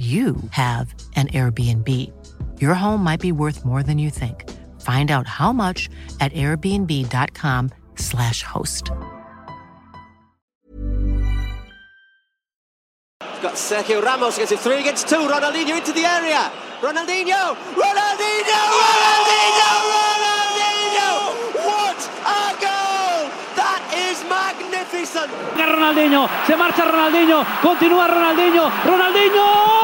you have an Airbnb. Your home might be worth more than you think. Find out how much at airbnb.com/slash host. Got Sergio Ramos gets it three against two. Ronaldinho into the area. Ronaldinho! Ronaldinho! Ronaldinho! Ronaldinho! What a goal! That is magnificent! Ronaldinho, se marcha Ronaldinho, continúa Ronaldinho, Ronaldinho.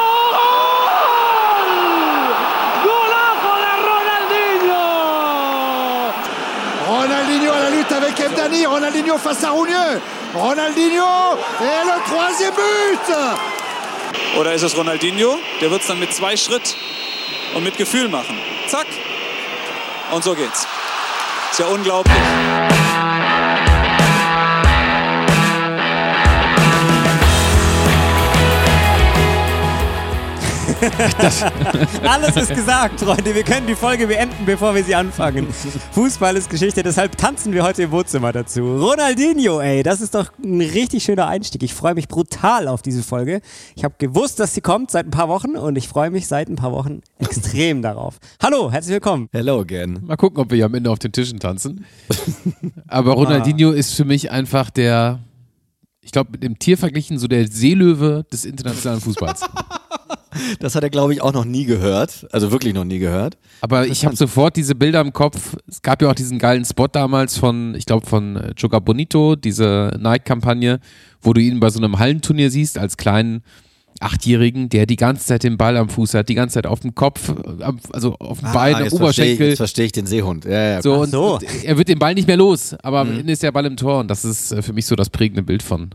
Ronaldinho à la lutte avec Evdani, Ronaldinho face à Rougneux. Ronaldinho et le troisième but Oder ist es Ronaldinho? Der wird es dann mit zwei Schritt und mit Gefühl machen. Zack. Und so geht's. Ist ja unglaublich. Alles ist gesagt, Freunde. Wir können die Folge beenden, bevor wir sie anfangen. Fußball ist Geschichte, deshalb tanzen wir heute im Wohnzimmer dazu. Ronaldinho, ey, das ist doch ein richtig schöner Einstieg. Ich freue mich brutal auf diese Folge. Ich habe gewusst, dass sie kommt seit ein paar Wochen und ich freue mich seit ein paar Wochen extrem darauf. Hallo, herzlich willkommen. Hello again. Mal gucken, ob wir hier am Ende auf den Tischen tanzen. Aber Ronaldinho ist für mich einfach der, ich glaube, mit dem Tier verglichen, so der Seelöwe des internationalen Fußballs. Das hat er, glaube ich, auch noch nie gehört. Also wirklich noch nie gehört. Aber ich habe sofort diese Bilder im Kopf. Es gab ja auch diesen geilen Spot damals von, ich glaube, von äh, Joga Bonito, diese Nike-Kampagne, wo du ihn bei so einem Hallenturnier siehst, als kleinen Achtjährigen, der die ganze Zeit den Ball am Fuß hat, die ganze Zeit auf dem Kopf, äh, also auf dem Bein, am Ah, jetzt verstehe Oberschenkel. jetzt verstehe ich den Seehund. Ja, ja, So, und, so. und er wird den Ball nicht mehr los, aber Mhm. am Ende ist der Ball im Tor und das ist äh, für mich so das prägende Bild von,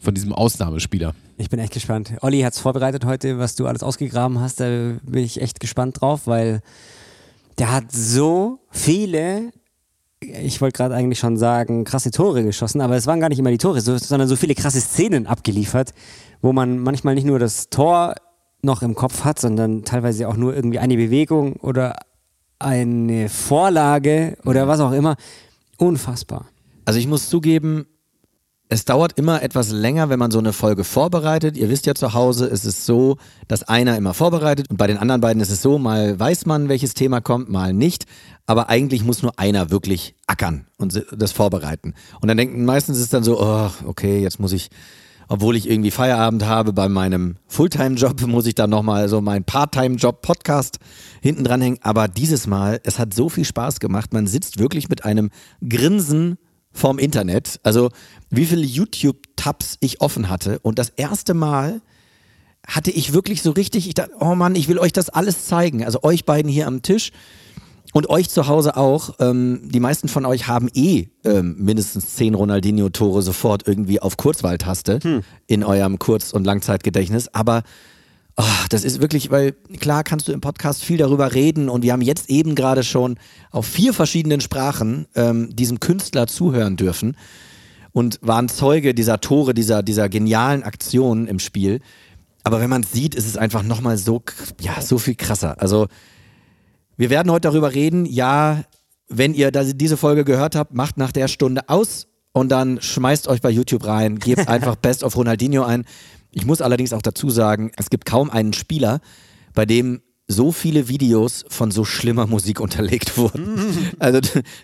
von diesem Ausnahmespieler. Ich bin echt gespannt. Olli hat es vorbereitet heute, was du alles ausgegraben hast. Da bin ich echt gespannt drauf, weil der hat so viele, ich wollte gerade eigentlich schon sagen, krasse Tore geschossen, aber es waren gar nicht immer die Tore, so, sondern so viele krasse Szenen abgeliefert, wo man manchmal nicht nur das Tor noch im Kopf hat, sondern teilweise auch nur irgendwie eine Bewegung oder eine Vorlage oder was auch immer. Unfassbar. Also ich muss zugeben, es dauert immer etwas länger, wenn man so eine Folge vorbereitet. Ihr wisst ja zu Hause, es ist so, dass einer immer vorbereitet und bei den anderen beiden ist es so, mal weiß man, welches Thema kommt, mal nicht. Aber eigentlich muss nur einer wirklich ackern und das vorbereiten. Und dann denken meistens ist es dann so, oh, okay, jetzt muss ich, obwohl ich irgendwie Feierabend habe bei meinem Fulltime-Job, muss ich dann nochmal so meinen Part-Time-Job-Podcast hinten dranhängen. Aber dieses Mal, es hat so viel Spaß gemacht. Man sitzt wirklich mit einem Grinsen vorm Internet. Also wie viele YouTube-Tabs ich offen hatte. Und das erste Mal hatte ich wirklich so richtig, ich dachte, oh Mann, ich will euch das alles zeigen. Also euch beiden hier am Tisch und euch zu Hause auch. Ähm, die meisten von euch haben eh ähm, mindestens zehn Ronaldinho-Tore sofort irgendwie auf Kurzwahltaste in eurem Kurz- und Langzeitgedächtnis. Aber oh, das ist wirklich, weil klar kannst du im Podcast viel darüber reden und wir haben jetzt eben gerade schon auf vier verschiedenen Sprachen ähm, diesem Künstler zuhören dürfen und waren Zeuge dieser Tore, dieser, dieser genialen Aktionen im Spiel. Aber wenn man es sieht, ist es einfach nochmal so, ja, so viel krasser. Also, wir werden heute darüber reden. Ja, wenn ihr diese Folge gehört habt, macht nach der Stunde aus und dann schmeißt euch bei YouTube rein, gebt einfach Best of Ronaldinho ein. Ich muss allerdings auch dazu sagen, es gibt kaum einen Spieler, bei dem so viele Videos von so schlimmer Musik unterlegt wurden. Also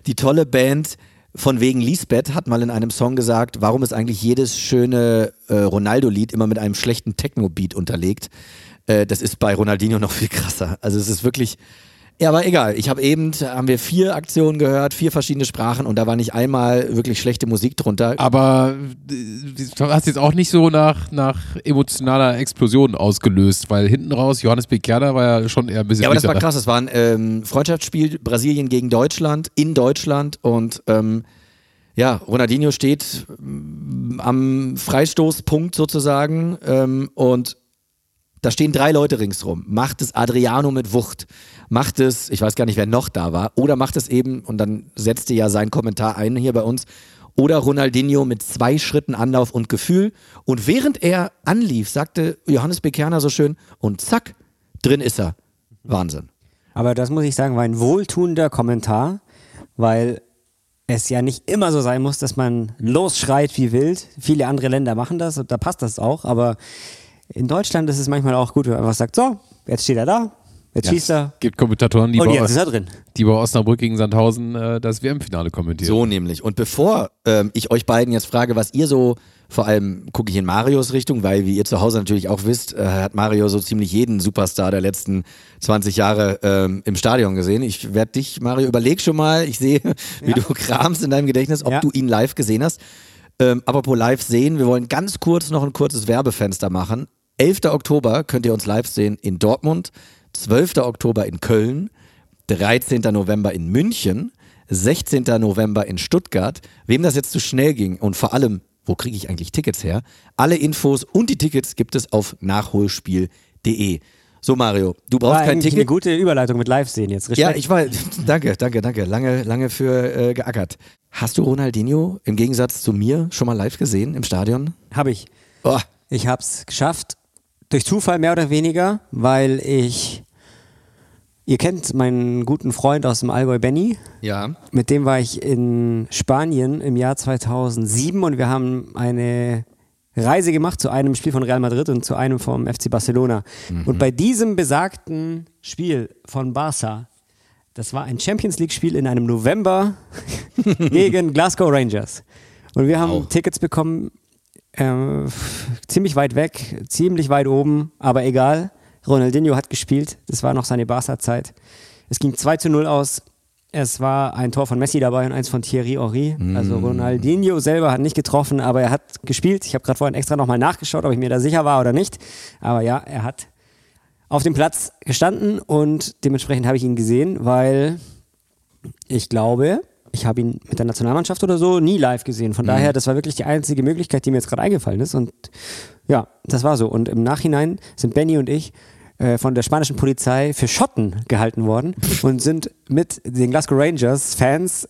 die tolle Band von wegen Lisbeth hat mal in einem Song gesagt, warum ist eigentlich jedes schöne äh, Ronaldo-Lied immer mit einem schlechten Techno-Beat unterlegt. Äh, das ist bei Ronaldinho noch viel krasser. Also es ist wirklich, ja, aber egal. Ich habe eben, haben wir vier Aktionen gehört, vier verschiedene Sprachen und da war nicht einmal wirklich schlechte Musik drunter. Aber äh, du hast jetzt auch nicht so nach, nach emotionaler Explosion ausgelöst, weil hinten raus, Johannes Bekerner war ja schon eher ein bisschen Ja, aber das war krass. Es war ein ähm, Freundschaftsspiel Brasilien gegen Deutschland in Deutschland und ähm, ja, Ronaldinho steht ähm, am Freistoßpunkt sozusagen ähm, und Da stehen drei Leute ringsrum. Macht es Adriano mit Wucht. Macht es, ich weiß gar nicht, wer noch da war. Oder macht es eben, und dann setzte ja sein Kommentar ein hier bei uns, oder Ronaldinho mit zwei Schritten Anlauf und Gefühl. Und während er anlief, sagte Johannes Bekerner so schön, und zack, drin ist er. Wahnsinn. Aber das muss ich sagen, war ein wohltuender Kommentar, weil es ja nicht immer so sein muss, dass man losschreit wie wild. Viele andere Länder machen das da passt das auch, aber in Deutschland ist es manchmal auch gut, wenn man einfach sagt, so, jetzt steht er da, jetzt schießt er Gibt Kommentatoren, die, und bei, jetzt ist er drin. die bei Osnabrück gegen Sandhausen äh, das WM-Finale kommentieren. So nämlich. Und bevor ähm, ich euch beiden jetzt frage, was ihr so, vor allem gucke ich in Marios Richtung, weil wie ihr zu Hause natürlich auch wisst, äh, hat Mario so ziemlich jeden Superstar der letzten 20 Jahre ähm, im Stadion gesehen. Ich werde dich, Mario, überleg schon mal, ich sehe, wie du kramst in deinem Gedächtnis, ob Ja. du ihn live gesehen hast. Ähm, apropos live sehen, wir wollen ganz kurz noch ein kurzes Werbefenster machen. 11. Oktober könnt ihr uns live sehen in Dortmund, 12. Oktober in Köln, 13. November in München, 16. November in Stuttgart. Wem das jetzt zu schnell ging und vor allem, wo kriege ich eigentlich Tickets her? Alle Infos und die Tickets gibt es auf nachholspiel.de. So Mario, du brauchst War kein eigentlich eine Ticket. gute Überleitung mit Live sehen jetzt. Ja, Respekt. ich war, danke, danke, danke. Lange, lange für äh, geackert. Hast du Ronaldinho im Gegensatz zu mir schon mal live gesehen im Stadion? Habe ich. Oh, Ich habe es geschafft, durch Zufall mehr oder weniger, weil ich, ihr kennt meinen guten Freund aus dem Allgäu, Benny. ja. Mit dem war ich in Spanien im Jahr 2007 und wir haben eine Reise gemacht zu einem Spiel von Real Madrid und zu einem vom FC Barcelona. Und bei diesem besagten Spiel von Barca, das war ein Champions League-Spiel in einem November gegen Glasgow Rangers. Und wir haben Wow. Tickets bekommen, äh, ziemlich weit weg, ziemlich weit oben, aber egal. Ronaldinho hat gespielt, das war noch seine Barca-Zeit. Es ging 2 zu 0 aus. Es war ein Tor von Messi dabei und eins von Thierry Henry. Also Ronaldinho selber hat nicht getroffen, aber er hat gespielt. Ich habe gerade vorhin extra nochmal nachgeschaut, ob ich mir da sicher war oder nicht. Aber ja, er hat auf dem Platz gestanden und dementsprechend habe ich ihn gesehen, weil ich glaube, ich habe ihn mit der Nationalmannschaft oder so nie live gesehen. Von daher, das war wirklich die einzige Möglichkeit, die mir jetzt gerade eingefallen ist. Und ja, das war so. Und im Nachhinein sind Benny und ich äh, von der spanischen Polizei für Schotten gehalten worden und sind mit den Glasgow Rangers Fans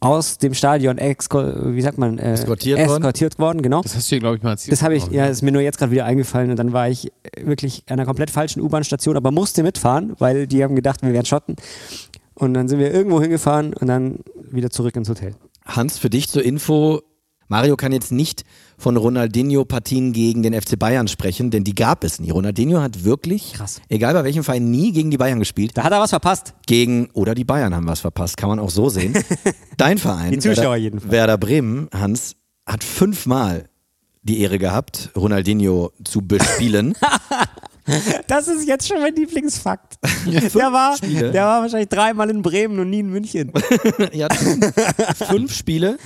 aus dem Stadion exko wie sagt man äh, Eskortiert worden? eskortiert worden genau Das hast du ja, glaube ich, mal erzählt. das habe ich, Auch, ja, ist mir nur jetzt gerade wieder eingefallen und dann war ich äh, wirklich an einer komplett falschen U-Bahn-Station, aber musste mitfahren, weil die haben gedacht, wir wären Schotten. Und dann sind wir irgendwo hingefahren und dann wieder zurück ins Hotel. Hans, für dich zur Info, Mario kann jetzt nicht von Ronaldinho-Partien gegen den FC Bayern sprechen, denn die gab es nie. Ronaldinho hat wirklich, Krass. egal bei welchem Verein, nie gegen die Bayern gespielt. Da hat er was verpasst. Gegen, oder die Bayern haben was verpasst, kann man auch so sehen. Dein Verein, Die Zuschauer Werder, jedenfalls. Werder Bremen, Hans, hat fünfmal die Ehre gehabt, Ronaldinho zu bespielen. Das ist jetzt schon mein Lieblingsfakt. Der war, Spiele. der war wahrscheinlich dreimal in Bremen und nie in München. hat fünf Spiele.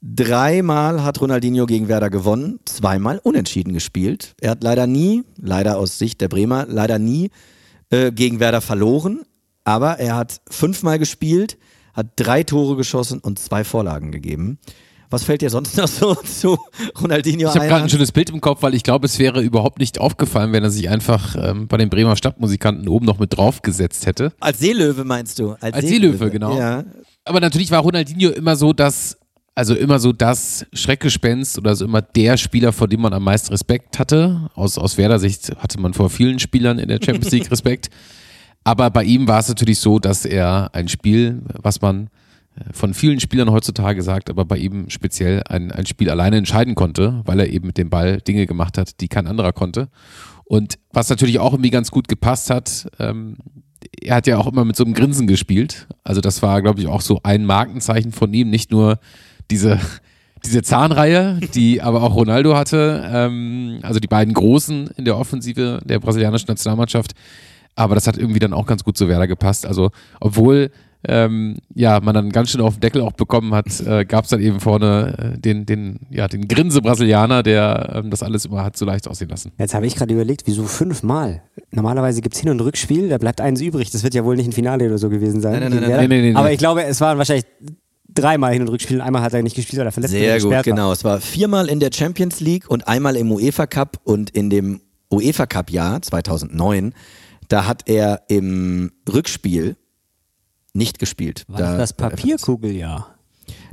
Dreimal hat Ronaldinho gegen Werder gewonnen, zweimal unentschieden gespielt. Er hat leider nie, leider aus Sicht der Bremer, leider nie äh, gegen Werder verloren. Aber er hat fünfmal gespielt, hat drei Tore geschossen und zwei Vorlagen gegeben. Was fällt dir sonst noch so zu Ronaldinho Ich habe gerade ein schönes Bild im Kopf, weil ich glaube, es wäre überhaupt nicht aufgefallen, wenn er sich einfach ähm, bei den Bremer Stadtmusikanten oben noch mit draufgesetzt hätte. Als Seelöwe meinst du? Als Seelöwe, genau. Ja. Aber natürlich war Ronaldinho immer so das, also immer so das Schreckgespenst oder so immer der Spieler, vor dem man am meisten Respekt hatte. Aus, aus Werder-Sicht hatte man vor vielen Spielern in der Champions League Respekt. Aber bei ihm war es natürlich so, dass er ein Spiel, was man von vielen Spielern heutzutage sagt, aber bei ihm speziell ein, ein Spiel alleine entscheiden konnte, weil er eben mit dem Ball Dinge gemacht hat, die kein anderer konnte. Und was natürlich auch irgendwie ganz gut gepasst hat, ähm, er hat ja auch immer mit so einem Grinsen gespielt. Also das war, glaube ich, auch so ein Markenzeichen von ihm. Nicht nur diese, diese Zahnreihe, die aber auch Ronaldo hatte. Ähm, also die beiden Großen in der Offensive der brasilianischen Nationalmannschaft. Aber das hat irgendwie dann auch ganz gut zu Werder gepasst. Also obwohl ähm, ja, man dann ganz schön auf den Deckel auch bekommen hat, äh, gab es dann eben vorne äh, den, den, ja, den Grinse-Brasilianer, der ähm, das alles immer hat so leicht aussehen lassen. Jetzt habe ich gerade überlegt, wieso fünfmal? Normalerweise gibt es Hin- und Rückspiel, da bleibt eins übrig. Das wird ja wohl nicht ein Finale oder so gewesen sein. Nein, nein, nein, nein, nein, nein, Aber ich glaube, es waren wahrscheinlich dreimal Hin- und Rückspiel. und Einmal hat er nicht gespielt, weil er verletzt Sehr gut, war. genau. Es war viermal in der Champions League und einmal im UEFA Cup und in dem UEFA Cup Jahr 2009, da hat er im Rückspiel nicht gespielt. War da, das Papierkugeljahr?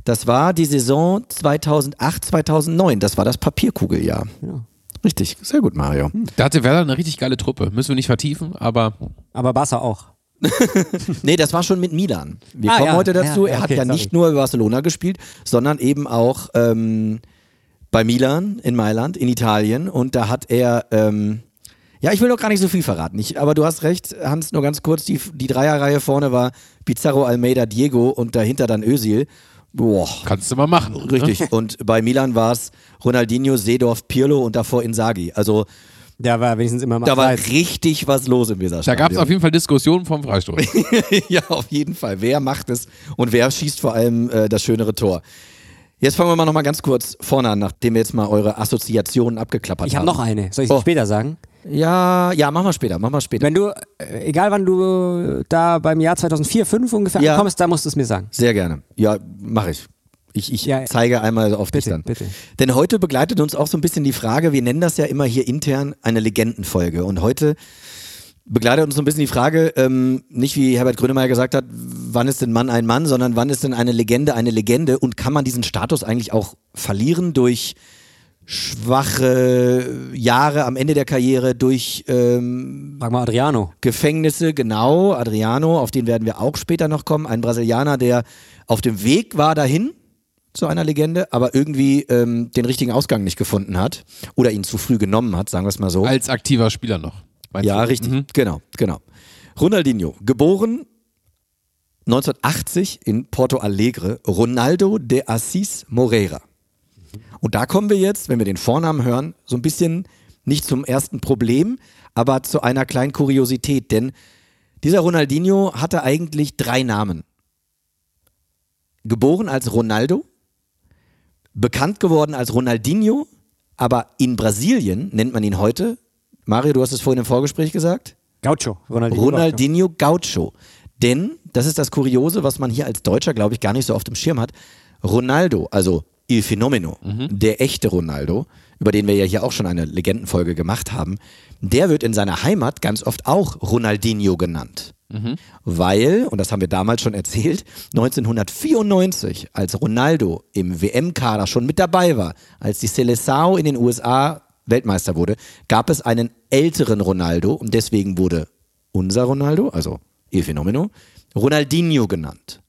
Das war die Saison 2008, 2009. Das war das Papierkugeljahr. Ja. Richtig, sehr gut, Mario. Da hatte Werder eine richtig geile Truppe. Müssen wir nicht vertiefen, aber Aber Barca auch. Nee, das war schon mit Milan. Wir Ah, kommen ja, heute dazu. ja, er hat okay, ja sorry. nicht nur Barcelona gespielt, sondern eben auch ähm, bei Milan in Mailand, in Italien. Und da hat er, ähm, ja, ich will noch gar nicht so viel verraten. Ich, aber du hast recht, Hans, nur ganz kurz. Die, die Dreierreihe vorne war Pizarro, Almeida, Diego und dahinter dann Özil. Boah. kannst du mal machen. Ne? Richtig. Und bei Milan war es Ronaldinho, Seedorf, Pirlo und davor Inzaghi. Also Da war wenigstens immer mal da war richtig was los im Da Weserstadion. gab es auf jeden Fall Diskussionen vom Freistoß. ja, auf jeden Fall. Wer macht es und wer schießt vor allem äh, das schönere Tor? Jetzt fangen wir mal noch mal ganz kurz vorne an, nachdem wir jetzt mal eure Assoziationen abgeklappert Ich haben. habe noch eine. Soll ich Oh. später sagen? Ja, ja, machen wir später, machen wir später. Wenn du, äh, egal wann du da beim Jahr 2004, 2005 ungefähr Ja. ankommst, da musst du es mir sagen. Sehr gerne. Ja, mache ich. Ich, ich Ja, zeige einmal auf dich bitte, dann. bitte. Denn heute begleitet uns auch so ein bisschen die Frage, wir nennen das ja immer hier intern eine Legendenfolge. Und heute begleitet uns so ein bisschen die Frage, ähm, nicht wie Herbert Grönemeyer gesagt hat, wann ist denn Mann ein Mann, sondern wann ist denn eine Legende eine Legende und kann man diesen Status eigentlich auch verlieren durch schwache Jahre am Ende der Karriere, durch ähm, Frag mal Adriano. Gefängnisse, genau, Adriano, auf den werden wir auch später noch kommen, ein Brasilianer, der auf dem Weg war dahin zu einer Legende, aber irgendwie ähm, den richtigen Ausgang nicht gefunden hat oder ihn zu früh genommen hat, sagen wir es mal so. Als aktiver Spieler noch. Ja, du? richtig. Mhm. Genau, genau. Ronaldinho, geboren 1980 in Porto Alegre, Ronaldo de Assis Moreira. Und da kommen wir jetzt, wenn wir den Vornamen hören, so ein bisschen nicht zum ersten Problem, aber zu einer kleinen Kuriosität, denn dieser Ronaldinho hatte eigentlich drei Namen. Geboren als Ronaldo, bekannt geworden als Ronaldinho, aber in Brasilien nennt man ihn heute, Mario, du hast es vorhin im Vorgespräch gesagt, Gaucho. Ronaldinho. Ronaldinho Gaucho. Denn, das ist das Kuriose, was man hier als Deutscher, glaube ich, gar nicht so auf dem Schirm hat. Ronaldo, also Il Fenomeno, der echte Ronaldo, über den wir ja hier auch schon eine Legendenfolge gemacht haben, der wird in seiner Heimat ganz oft auch Ronaldinho genannt. Weil, und das haben wir damals schon erzählt, 1994, als Ronaldo im WM-Kader schon mit dabei war, als die Seleção in den USA Weltmeister wurde, gab es einen älteren Ronaldo und deswegen wurde unser Ronaldo, also Il Fenomeno, Ronaldinho genannt.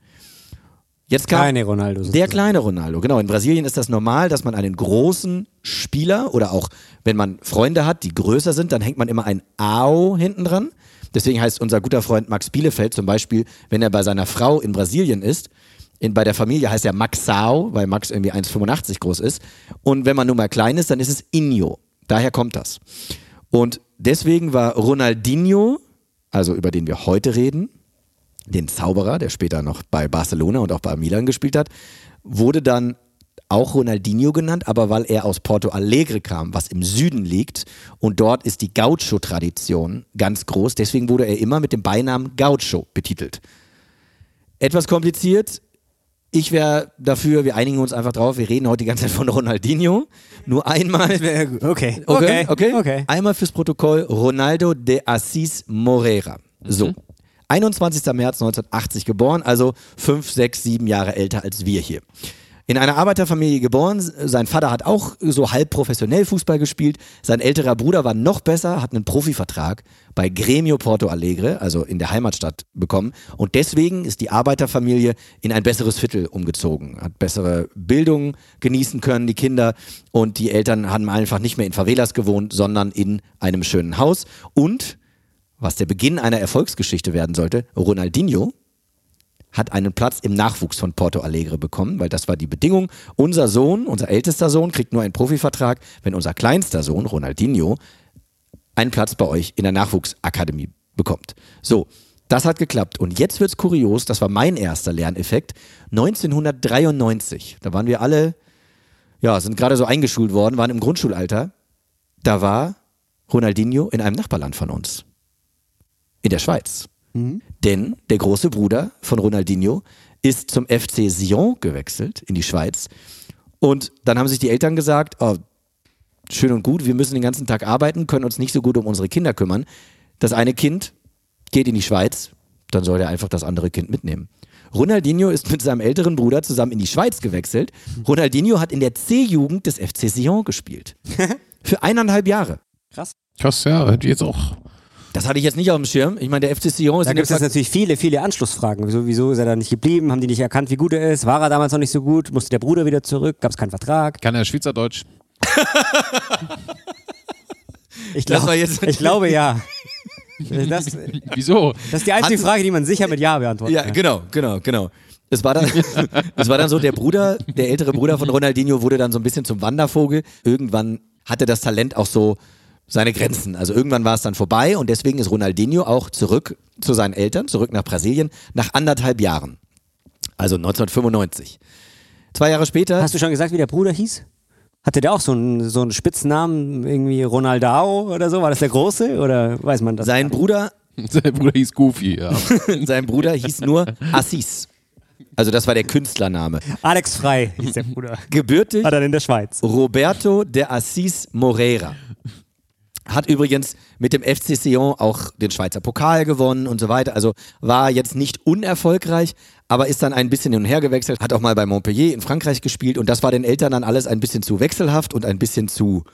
Jetzt kam Kleine Ronaldo. der kleine Ronaldo, genau. In Brasilien ist das normal, dass man einen großen Spieler oder auch, wenn man Freunde hat, die größer sind, dann hängt man immer ein AO hinten dran. Deswegen heißt unser guter Freund Max Bielefeld zum Beispiel, wenn er bei seiner Frau in Brasilien ist, in, bei der Familie heißt er Maxao, weil Max irgendwie 1,85 groß ist. Und wenn man nun mal klein ist, dann ist es Inho. Daher kommt das. Und deswegen war Ronaldinho, also über den wir heute reden, den Zauberer, der später noch bei Barcelona und auch bei Milan gespielt hat, wurde dann auch Ronaldinho genannt, aber weil er aus Porto Alegre kam, was im Süden liegt, und dort ist die Gaucho-Tradition ganz groß, deswegen wurde er immer mit dem Beinamen Gaucho betitelt. Etwas kompliziert. Ich wäre dafür, wir einigen uns einfach drauf, wir reden heute die ganze Zeit von Ronaldinho. Nur einmal. Okay. Okay, Okay. okay. okay. Einmal fürs Protokoll Ronaldo de Assis Moreira. So. 21. März 1980 geboren, also fünf, sechs, sieben Jahre älter als wir hier. In einer Arbeiterfamilie geboren, sein Vater hat auch so halb professionell Fußball gespielt, sein älterer Bruder war noch besser, hat einen Profivertrag bei Gremio Porto Alegre, also in der Heimatstadt, bekommen und deswegen ist die Arbeiterfamilie in ein besseres Viertel umgezogen, hat bessere Bildung genießen können, die Kinder und die Eltern haben einfach nicht mehr in Favelas gewohnt, sondern in einem schönen Haus und was der Beginn einer Erfolgsgeschichte werden sollte, Ronaldinho hat einen Platz im Nachwuchs von Porto Alegre bekommen, weil das war die Bedingung. Unser Sohn, unser ältester Sohn, kriegt nur einen Profivertrag, wenn unser kleinster Sohn, Ronaldinho, einen Platz bei euch in der Nachwuchsakademie bekommt. So, das hat geklappt. Und jetzt wird's kurios, das war mein erster Lerneffekt. 1993, da waren wir alle, ja, sind gerade so eingeschult worden, waren im Grundschulalter. Da war Ronaldinho in einem Nachbarland von uns. In der Schweiz. Denn der große Bruder von Ronaldinho ist zum FC Sion gewechselt in die Schweiz. Und dann haben sich die Eltern gesagt, oh, schön und gut, wir müssen den ganzen Tag arbeiten, können uns nicht so gut um unsere Kinder kümmern. Das eine Kind geht in die Schweiz, dann soll er einfach das andere Kind mitnehmen. Ronaldinho ist mit seinem älteren Bruder zusammen in die Schweiz gewechselt. Ronaldinho hat in der C-Jugend des FC Sion gespielt. Für eineinhalb Jahre. Krass, ja, hätte ich jetzt auch. Das hatte ich jetzt nicht auf dem Schirm. Ich meine, der FC Sion ist Da gibt es natürlich viele, viele Anschlussfragen. Wieso, wieso ist er da nicht geblieben? Haben die nicht erkannt, wie gut er ist? War er damals noch nicht so gut? Musste der Bruder wieder zurück? Gab es keinen Vertrag? Kann er Schweizerdeutsch? Ich, Das glaub, ich glaube ja. Das, das Wieso? ist die einzige Hatten- Frage, die man sicher mit Ja beantworten Ja, kann. genau, genau, genau. Es war, dann, es war dann so, der Bruder, der ältere Bruder von Ronaldinho wurde dann so ein bisschen zum Wandervogel. Irgendwann hatte das Talent auch so seine Grenzen. Also irgendwann war es dann vorbei und deswegen ist Ronaldinho auch zurück zu seinen Eltern, zurück nach Brasilien, nach anderthalb Jahren. Also 1995. Zwei Jahre später. Hast du schon gesagt, wie der Bruder hieß? Hatte der auch so einen, so einen Spitznamen, irgendwie Ronaldao oder so? War das der Große oder weiß man das? sein Bruder, Sein Bruder hieß Goofy, ja. sein Bruder hieß nur Assis. Also das war der Künstlername. Alex Frei hieß der Bruder. Gebürtig War dann in der Schweiz. Roberto de Assis Moreira. Hat übrigens mit dem FC Sion auch den Schweizer Pokal gewonnen und so weiter. Also war jetzt nicht unerfolgreich, aber ist dann ein bisschen hin und her gewechselt. Hat auch mal bei Montpellier in Frankreich gespielt und das war den Eltern dann alles ein bisschen zu wechselhaft und ein bisschen zu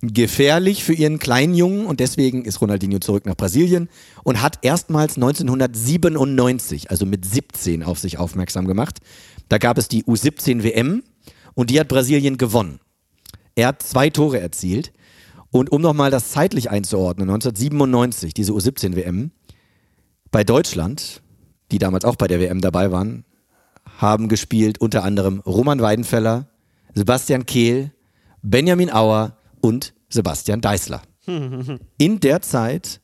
gefährlich für ihren kleinen Jungen und deswegen ist Ronaldinho zurück nach Brasilien und hat erstmals 1997, also mit 17, auf sich aufmerksam gemacht. Da gab es die U17 WM und die hat Brasilien gewonnen. Er hat zwei Tore erzielt und um nochmal das zeitlich einzuordnen, 1997, diese U17 WM, bei Deutschland, die damals auch bei der WM dabei waren, haben gespielt unter anderem Roman Weidenfeller, Sebastian Kehl, Benjamin Auer und Sebastian Deißler. In der Zeit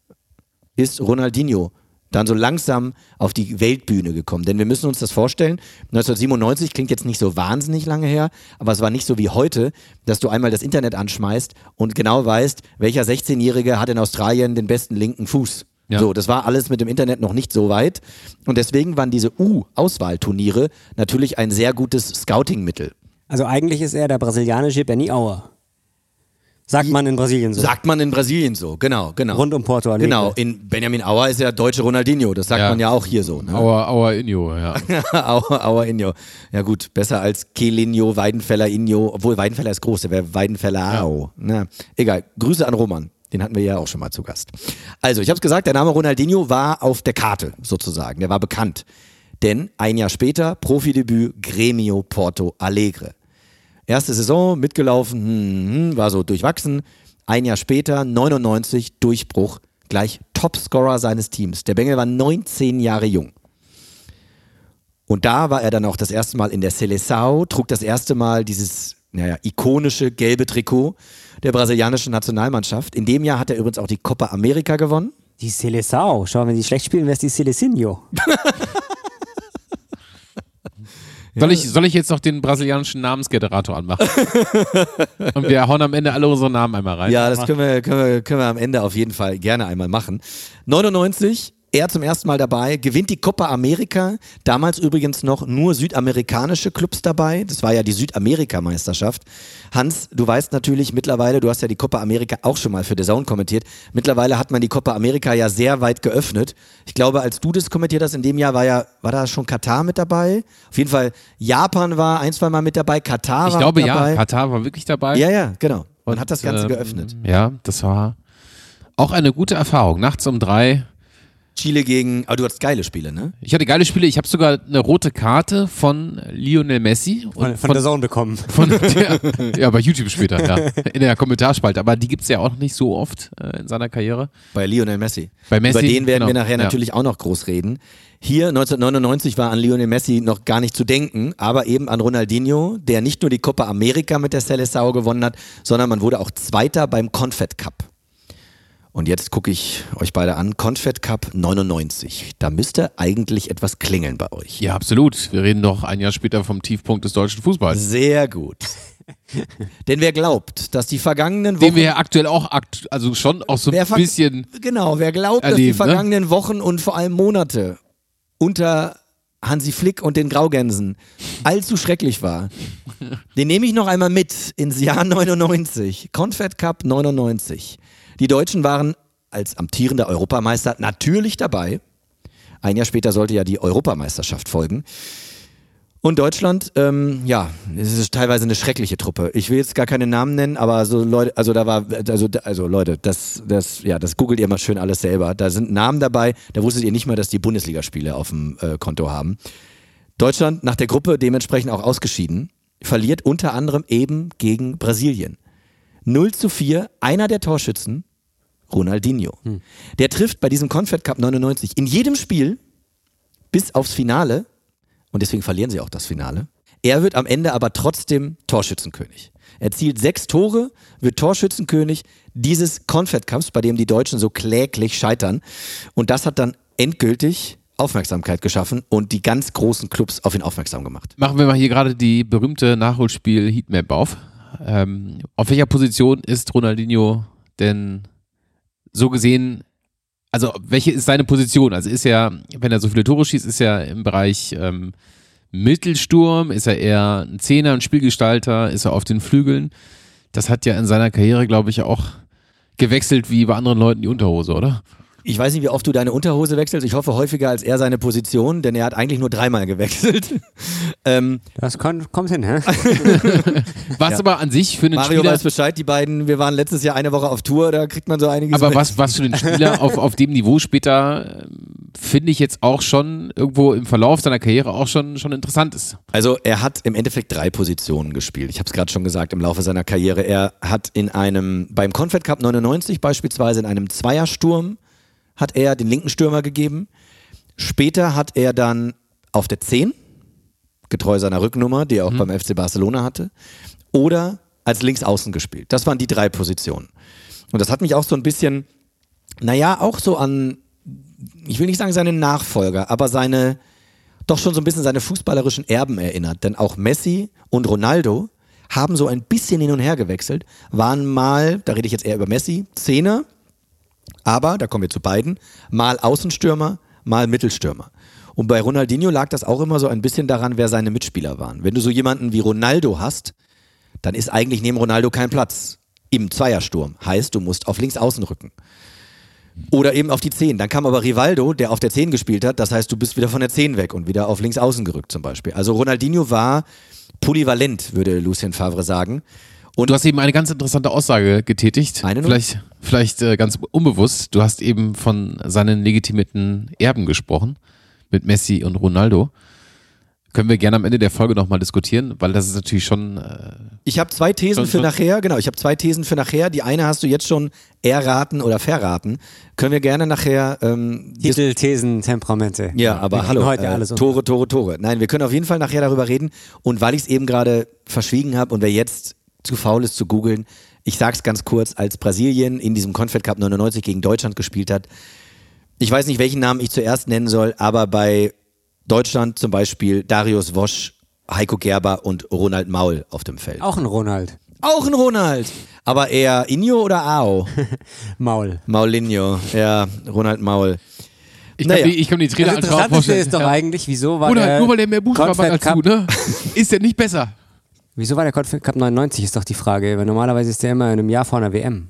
ist Ronaldinho dann so langsam auf die Weltbühne gekommen. Denn wir müssen uns das vorstellen, 1997 klingt jetzt nicht so wahnsinnig lange her, aber es war nicht so wie heute, dass du einmal das Internet anschmeißt und genau weißt, welcher 16-Jährige hat in Australien den besten linken Fuß. Ja. So, das war alles mit dem Internet noch nicht so weit. Und deswegen waren diese U-Auswahlturniere natürlich ein sehr gutes Scouting-Mittel. Also eigentlich ist er der brasilianische Benny Auer. Sagt man in Brasilien so. Sagt man in Brasilien so, genau, genau. Rund um Porto Alegre. Genau, in Benjamin Auer ist ja deutsche Ronaldinho, das sagt Ja. man ja auch hier so. Ne? Auer, Auer Injo, ja. Auer, Auer Injo. Ja gut, besser als Kelinho, Weidenfeller Injo, obwohl Weidenfeller ist groß, der wäre Weidenfeller Au. Na, egal, Grüße an Roman. Den hatten wir ja auch schon mal zu Gast. Also, ich habe es gesagt, der Name Ronaldinho war auf der Karte sozusagen, der war bekannt. Denn ein Jahr später, Profidebüt Gremio Porto Alegre. Erste Saison, mitgelaufen, hm, hm, war so durchwachsen. Ein Jahr später, 99, Durchbruch, gleich Topscorer seines Teams. Der Bengel war 19 Jahre jung. Und da war er dann auch das erste Mal in der Seleção, trug das erste Mal dieses naja, ikonische gelbe Trikot der brasilianischen Nationalmannschaft. In dem Jahr hat er übrigens auch die Copa America gewonnen. Die Seleção. Schau, wenn die schlecht spielen, wäre es die Selecinho. Soll ich, soll ich jetzt noch den brasilianischen Namensgenerator anmachen? Und wir hauen am Ende alle unsere Namen einmal rein. Ja, das können wir, können, wir, können wir am Ende auf jeden Fall gerne einmal machen. 99, er zum ersten Mal dabei, gewinnt die Copa America. Damals übrigens noch nur südamerikanische Clubs dabei. Das war ja die Südamerika-Meisterschaft. Hans, du weißt natürlich mittlerweile, du hast ja die Copa America auch schon mal für The Zone kommentiert. Mittlerweile hat man die Copa America ja sehr weit geöffnet. Ich glaube, als du das kommentiert hast, in dem Jahr war ja, war da schon Katar mit dabei? Auf jeden Fall, Japan war ein, zwei Mal mit dabei, Katar Ich war glaube mit dabei. ja, Katar war wirklich dabei. Ja, ja, genau. Man Und, hat das Ganze ähm, geöffnet. Ja, das war auch eine gute Erfahrung. Nachts um drei. Chile gegen, aber du hattest geile Spiele, ne? Ich hatte geile Spiele. Ich habe sogar eine rote Karte von Lionel Messi. Und Von, von der Zone bekommen. von der, ja, bei YouTube später, ja. In der Kommentarspalte. Aber die gibt's ja auch noch nicht so oft äh, in seiner Karriere. Bei Lionel Messi. Bei Messi, Über den werden genau, wir nachher ja. natürlich auch noch groß reden. Hier 1999 war an Lionel Messi noch gar nicht zu denken, aber eben an Ronaldinho, der nicht nur die Copa America mit der Seleção gewonnen hat, sondern man wurde auch Zweiter beim Confed Cup. Und jetzt gucke ich euch beide an. Confed Cup 99. Da müsste eigentlich etwas klingeln bei euch. Ja, absolut. Wir reden doch ein Jahr später vom Tiefpunkt des deutschen Fußballs. Sehr gut. Denn wer glaubt, dass die vergangenen Den Wochen wir ja aktuell auch, akt also schon auch so ein bisschen Genau, wer glaubt, dass die erleben, ne? vergangenen Wochen und vor allem Monate unter Hansi Flick und den Graugänsen allzu schrecklich war, den nehme ich noch einmal mit ins Jahr 99. Confed Cup 99. Die Deutschen waren als amtierender Europameister natürlich dabei. Ein Jahr später sollte ja die Europameisterschaft folgen. Und Deutschland, ähm, ja, es ist teilweise eine schreckliche Truppe. Ich will jetzt gar keine Namen nennen, aber so Leute, also da war, also, also Leute, das, das, ja, das googelt ihr mal schön alles selber. Da sind Namen dabei, da wusstet ihr nicht mal, dass die Bundesligaspiele auf dem äh, Konto haben. Deutschland nach der Gruppe dementsprechend auch ausgeschieden, verliert unter anderem eben gegen Brasilien. 0 zu 4, einer der Torschützen, Ronaldinho. Der trifft bei diesem Confed Cup 99 in jedem Spiel bis aufs Finale und deswegen verlieren sie auch das Finale. Er wird am Ende aber trotzdem Torschützenkönig. Er zielt sechs Tore, wird Torschützenkönig dieses Confed Cups, bei dem die Deutschen so kläglich scheitern. Und das hat dann endgültig Aufmerksamkeit geschaffen und die ganz großen Clubs auf ihn aufmerksam gemacht. Machen wir mal hier gerade die berühmte Nachholspiel-Heatmap auf. Ähm, auf welcher Position ist Ronaldinho denn so gesehen, also welche ist seine Position? Also ist er, wenn er so viele Tore schießt, ist er im Bereich ähm, Mittelsturm, ist er eher ein Zehner, ein Spielgestalter, ist er auf den Flügeln? Das hat ja in seiner Karriere, glaube ich, auch gewechselt wie bei anderen Leuten die Unterhose, oder? Ich weiß nicht, wie oft du deine Unterhose wechselst. Ich hoffe häufiger als er seine Position, denn er hat eigentlich nur dreimal gewechselt. Ähm, Das kon- kommt hin, hä? Was Ja. aber an sich für einen Mario Spieler, weiß Bescheid, die beiden, wir waren letztes Jahr eine Woche auf Tour, da kriegt man so einiges aber mit. was, was für einen Spieler auf, auf dem Niveau später, ähm, finde ich jetzt auch schon irgendwo im Verlauf seiner Karriere auch schon, schon interessant ist. Also er hat im Endeffekt drei Positionen gespielt. Ich habe es gerade schon gesagt im Laufe seiner Karriere. Er hat in einem, beim Confed Cup 99 beispielsweise in einem Zweiersturm hat er den linken Stürmer gegeben. Später hat er dann auf der 10, getreu seiner Rücknummer, die er auch beim FC Barcelona hatte, oder als Linksaußen gespielt. Das waren die drei Positionen. Und das hat mich auch so ein bisschen, naja, auch so an, ich will nicht sagen seine Nachfolger, aber seine, doch schon so ein bisschen seine fußballerischen Erben erinnert. Denn auch Messi und Ronaldo haben so ein bisschen hin und her gewechselt, waren mal, da rede ich jetzt eher über Messi, Zehner, aber, da kommen wir zu beiden, mal Außenstürmer, mal Mittelstürmer. Und bei Ronaldinho lag das auch immer so ein bisschen daran, wer seine Mitspieler waren. Wenn du so jemanden wie Ronaldo hast, dann ist eigentlich neben Ronaldo kein Platz im Zweiersturm. Heißt, du musst auf links außen rücken. Oder eben auf die 10. Dann kam aber Rivaldo, der auf der 10 gespielt hat. Das heißt, du bist wieder von der 10 weg und wieder auf links außen gerückt zum Beispiel. Also Ronaldinho war polyvalent, würde Lucien Favre sagen. Und du hast eben eine ganz interessante Aussage getätigt. Eine vielleicht vielleicht äh, ganz unbewusst. Du hast eben von seinen legitimierten Erben gesprochen mit Messi und Ronaldo. Können wir gerne am Ende der Folge nochmal diskutieren, weil das ist natürlich schon. Äh, Ich habe zwei Thesen Schon- für schon- nachher. Genau, ich habe zwei Thesen für nachher. Die eine hast du jetzt schon erraten oder verraten. Können wir gerne nachher. Ähm, Titel, Thesen, Temperamente. ja, aber Wir hallo. Heute äh, alles um. Tore, Tore, Tore. Nein, wir können auf jeden Fall nachher darüber reden. Und weil ich es eben gerade verschwiegen habe und wer jetzt zu faul ist zu googeln, ich sag's ganz kurz, als Brasilien in diesem Confed Cup 99 gegen Deutschland gespielt hat, ich weiß nicht, welchen Namen ich zuerst nennen soll, aber bei Deutschland zum Beispiel Darius Wosch, Heiko Gerber und Ronald Maul auf dem Feld. Auch ein Ronald. Auch ein Ronald. Aber eher Inyo oder Ao? Maul. Maulinho. Ja, Ronald Maul. ich, Naja. kann die, ich kann die Das Trainer. Interessanteste ist doch Ja. eigentlich, wieso war Oder der nur weil der mehr Buchstaben hat als du, Cup, ne? Ist der nicht besser? Wieso war der Confed Cup 99, ist doch die Frage. Weil normalerweise ist der immer in einem Jahr vor einer WM.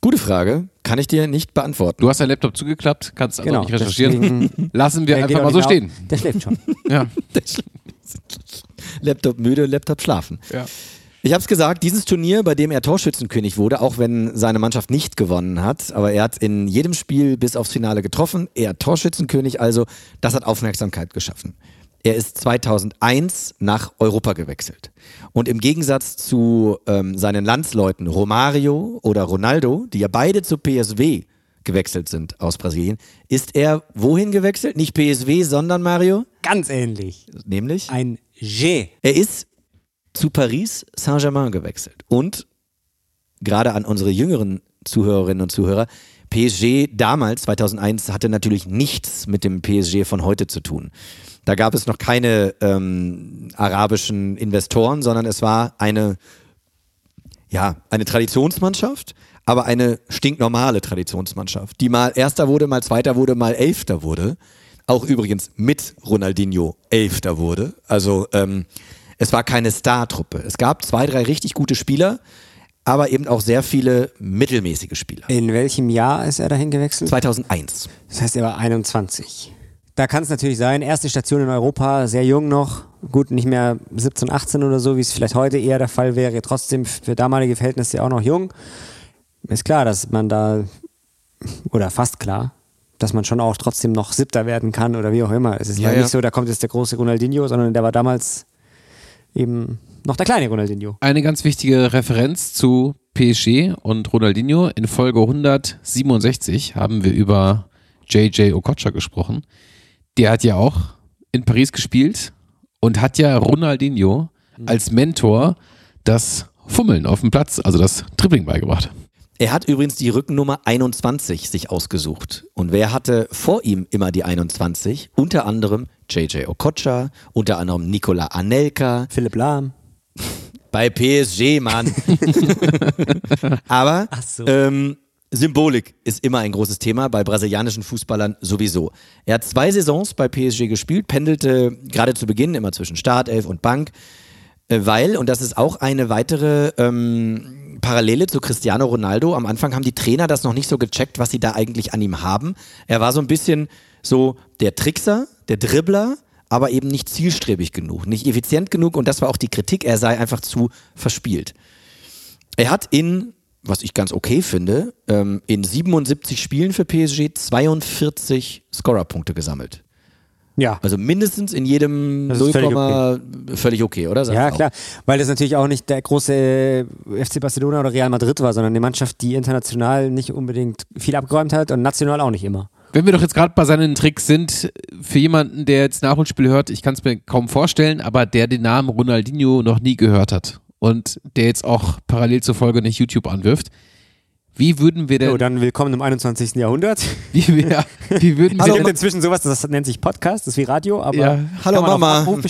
Gute Frage. Kann ich dir nicht beantworten. Du hast deinen Laptop zugeklappt, kannst also Genau, nicht recherchieren. Lassen wir einfach mal so stehen. Der schläft schon. Ja. Laptop müde, Laptop schlafen. Ja. Ich habe es gesagt, dieses Turnier, bei dem er Torschützenkönig wurde, auch wenn seine Mannschaft nicht gewonnen hat, aber er hat in jedem Spiel bis aufs Finale getroffen, er Torschützenkönig, also das hat Aufmerksamkeit geschaffen. Er ist 2001 nach Europa gewechselt. Und im Gegensatz zu ähm, seinen Landsleuten Romario oder Ronaldo, die ja beide zu PSW gewechselt sind aus Brasilien, ist er wohin gewechselt? Nicht PSW, sondern Mario? Ganz ähnlich. Nämlich? Ein G. Er ist zu Paris Saint-Germain gewechselt. Und gerade an unsere jüngeren Zuhörerinnen und Zuhörer, PSG damals, 2001, hatte natürlich nichts mit dem PSG von heute zu tun. Da gab es noch keine ähm, arabischen Investoren, sondern es war eine, ja, eine Traditionsmannschaft, aber eine stinknormale Traditionsmannschaft, die mal Erster wurde, mal Zweiter wurde, mal Elfter wurde. auch übrigens mit Ronaldinho Elfter wurde. Also ähm, es war keine Star-Truppe. Es gab zwei, drei richtig gute Spieler, aber eben auch sehr viele mittelmäßige Spieler. In welchem Jahr ist er dahin gewechselt? 2001. Das heißt, er war 21. Da kann es natürlich sein, erste Station in Europa, sehr jung noch, gut, nicht mehr 17, 18 oder so, wie es vielleicht heute eher der Fall wäre, trotzdem für damalige Verhältnisse auch noch jung. Ist klar, dass man da, oder fast klar, dass man schon auch trotzdem noch Siebter werden kann oder wie auch immer. Es ist Ja, ja, nicht so, da kommt jetzt der große Ronaldinho, sondern der war damals eben noch der kleine Ronaldinho. Eine ganz wichtige Referenz zu PSG und Ronaldinho. In Folge 167 haben wir über JJ Okocha gesprochen. Der hat ja auch in Paris gespielt und hat ja Ronaldinho als Mentor das Fummeln auf dem Platz, also das Dribbling beigebracht. Er hat übrigens die Rückennummer 21 sich ausgesucht. Und wer hatte vor ihm immer die 21? Unter anderem JJ Okocha, unter anderem Nicola Anelka, Philipp Lahm. bei PSG, Mann. Aber Ach so. ähm, Symbolik ist immer ein großes Thema, bei brasilianischen Fußballern sowieso. Er hat zwei Saisons bei PSG gespielt, pendelte gerade zu Beginn immer zwischen Startelf und Bank, äh, weil, und das ist auch eine weitere ähm, Parallele zu Cristiano Ronaldo, am Anfang haben die Trainer das noch nicht so gecheckt, was sie da eigentlich an ihm haben. Er war so ein bisschen so der Trickser, der Dribbler, aber eben nicht zielstrebig genug, nicht effizient genug und das war auch die Kritik, er sei einfach zu verspielt. Er hat in, was ich ganz okay finde, ähm, in 77 Spielen für PSG 42 Scorerpunkte gesammelt. Ja. Also mindestens in jedem Das ist 0, völlig völlig okay, oder? Sagst Ja, auch? klar. Weil das natürlich auch nicht der große FC Barcelona oder Real Madrid war, sondern eine Mannschaft, die international nicht unbedingt viel abgeräumt hat und national auch nicht immer. Wenn wir doch jetzt gerade bei seinen Tricks sind, für jemanden, der jetzt Nachholspiel hört, ich kann es mir kaum vorstellen, aber der den Namen Ronaldinho noch nie gehört hat und der jetzt auch parallel zur Folge nicht YouTube anwirft, wie würden wir denn, So, dann willkommen im 21. Jahrhundert. wie, wir, wie würden wir gibt denn, inzwischen sowas, das nennt sich Podcast, das ist wie Radio, aber Ja. Hallo, kann man auf Mama.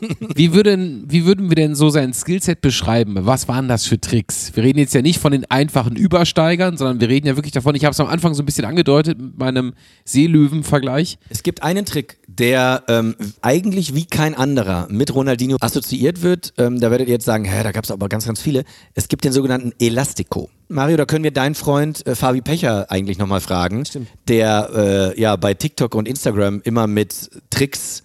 Wie würden, wie würden wir denn so sein Skillset beschreiben? Was waren das für Tricks? Wir reden jetzt ja nicht von den einfachen Übersteigern, sondern wir reden ja wirklich davon, ich habe es am Anfang so ein bisschen angedeutet mit meinem Seelöwen-Vergleich. Es gibt einen Trick, der ähm, eigentlich wie kein anderer mit Ronaldinho assoziiert wird. Ähm, da werdet ihr jetzt sagen, hä, da gab es aber ganz, ganz viele. Es gibt den sogenannten Elastico. Mario, da können wir deinen Freund äh, Fabi Pecher eigentlich nochmal fragen, der äh, ja bei TikTok und Instagram immer mit Tricks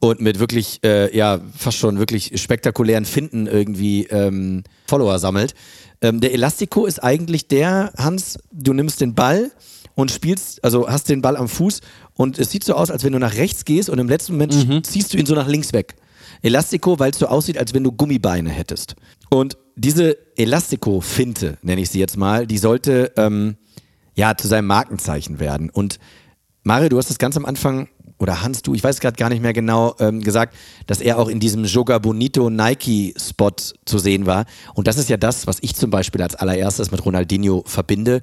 und mit wirklich, äh, ja, fast schon wirklich spektakulären Finden irgendwie ähm, Follower sammelt. Ähm, der Elastico ist eigentlich der, Hans, du nimmst den Ball und spielst, also hast den Ball am Fuß und es sieht so aus, als wenn du nach rechts gehst und im letzten Moment ziehst du ihn so nach links weg. Elastico, weil es so aussieht, als wenn du Gummibeine hättest. Und diese Elastico-Finte, nenne ich sie jetzt mal, die sollte ähm, ja zu seinem Markenzeichen werden. Und Mario, du hast das ganz am Anfang, oder Hans, du, ich weiß gerade gar nicht mehr genau, ähm, gesagt, dass er auch in diesem Joga Bonito Nike-Spot zu sehen war. Und das ist ja das, was ich zum Beispiel als allererstes mit Ronaldinho verbinde.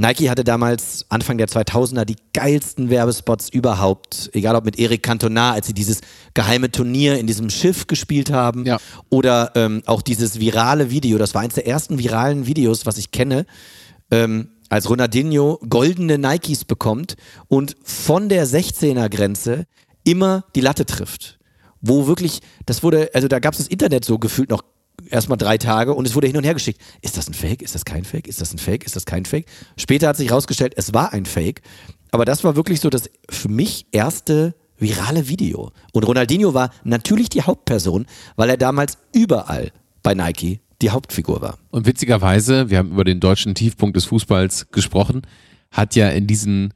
Nike hatte damals Anfang der 2000er die geilsten Werbespots überhaupt, egal ob mit Eric Cantona, als sie dieses geheime Turnier in diesem Schiff gespielt haben, Ja. oder ähm, auch dieses virale Video, das war eins der ersten viralen Videos, was ich kenne, ähm, als Ronaldinho goldene Nikes bekommt und von der 16er Grenze immer die Latte trifft. Wo wirklich, das wurde, also da gab es das Internet so gefühlt noch erstmal drei Tage und es wurde hin und her geschickt. Ist das ein Fake? Ist das kein Fake? Ist das ein Fake? Ist das kein Fake? Später hat sich herausgestellt, es war ein Fake. Aber das war wirklich so das für mich erste virale Video. Und Ronaldinho war natürlich die Hauptperson, weil er damals überall bei Nike die Hauptfigur war. Und witzigerweise, wir haben über den deutschen Tiefpunkt des Fußballs gesprochen, hat ja in diesen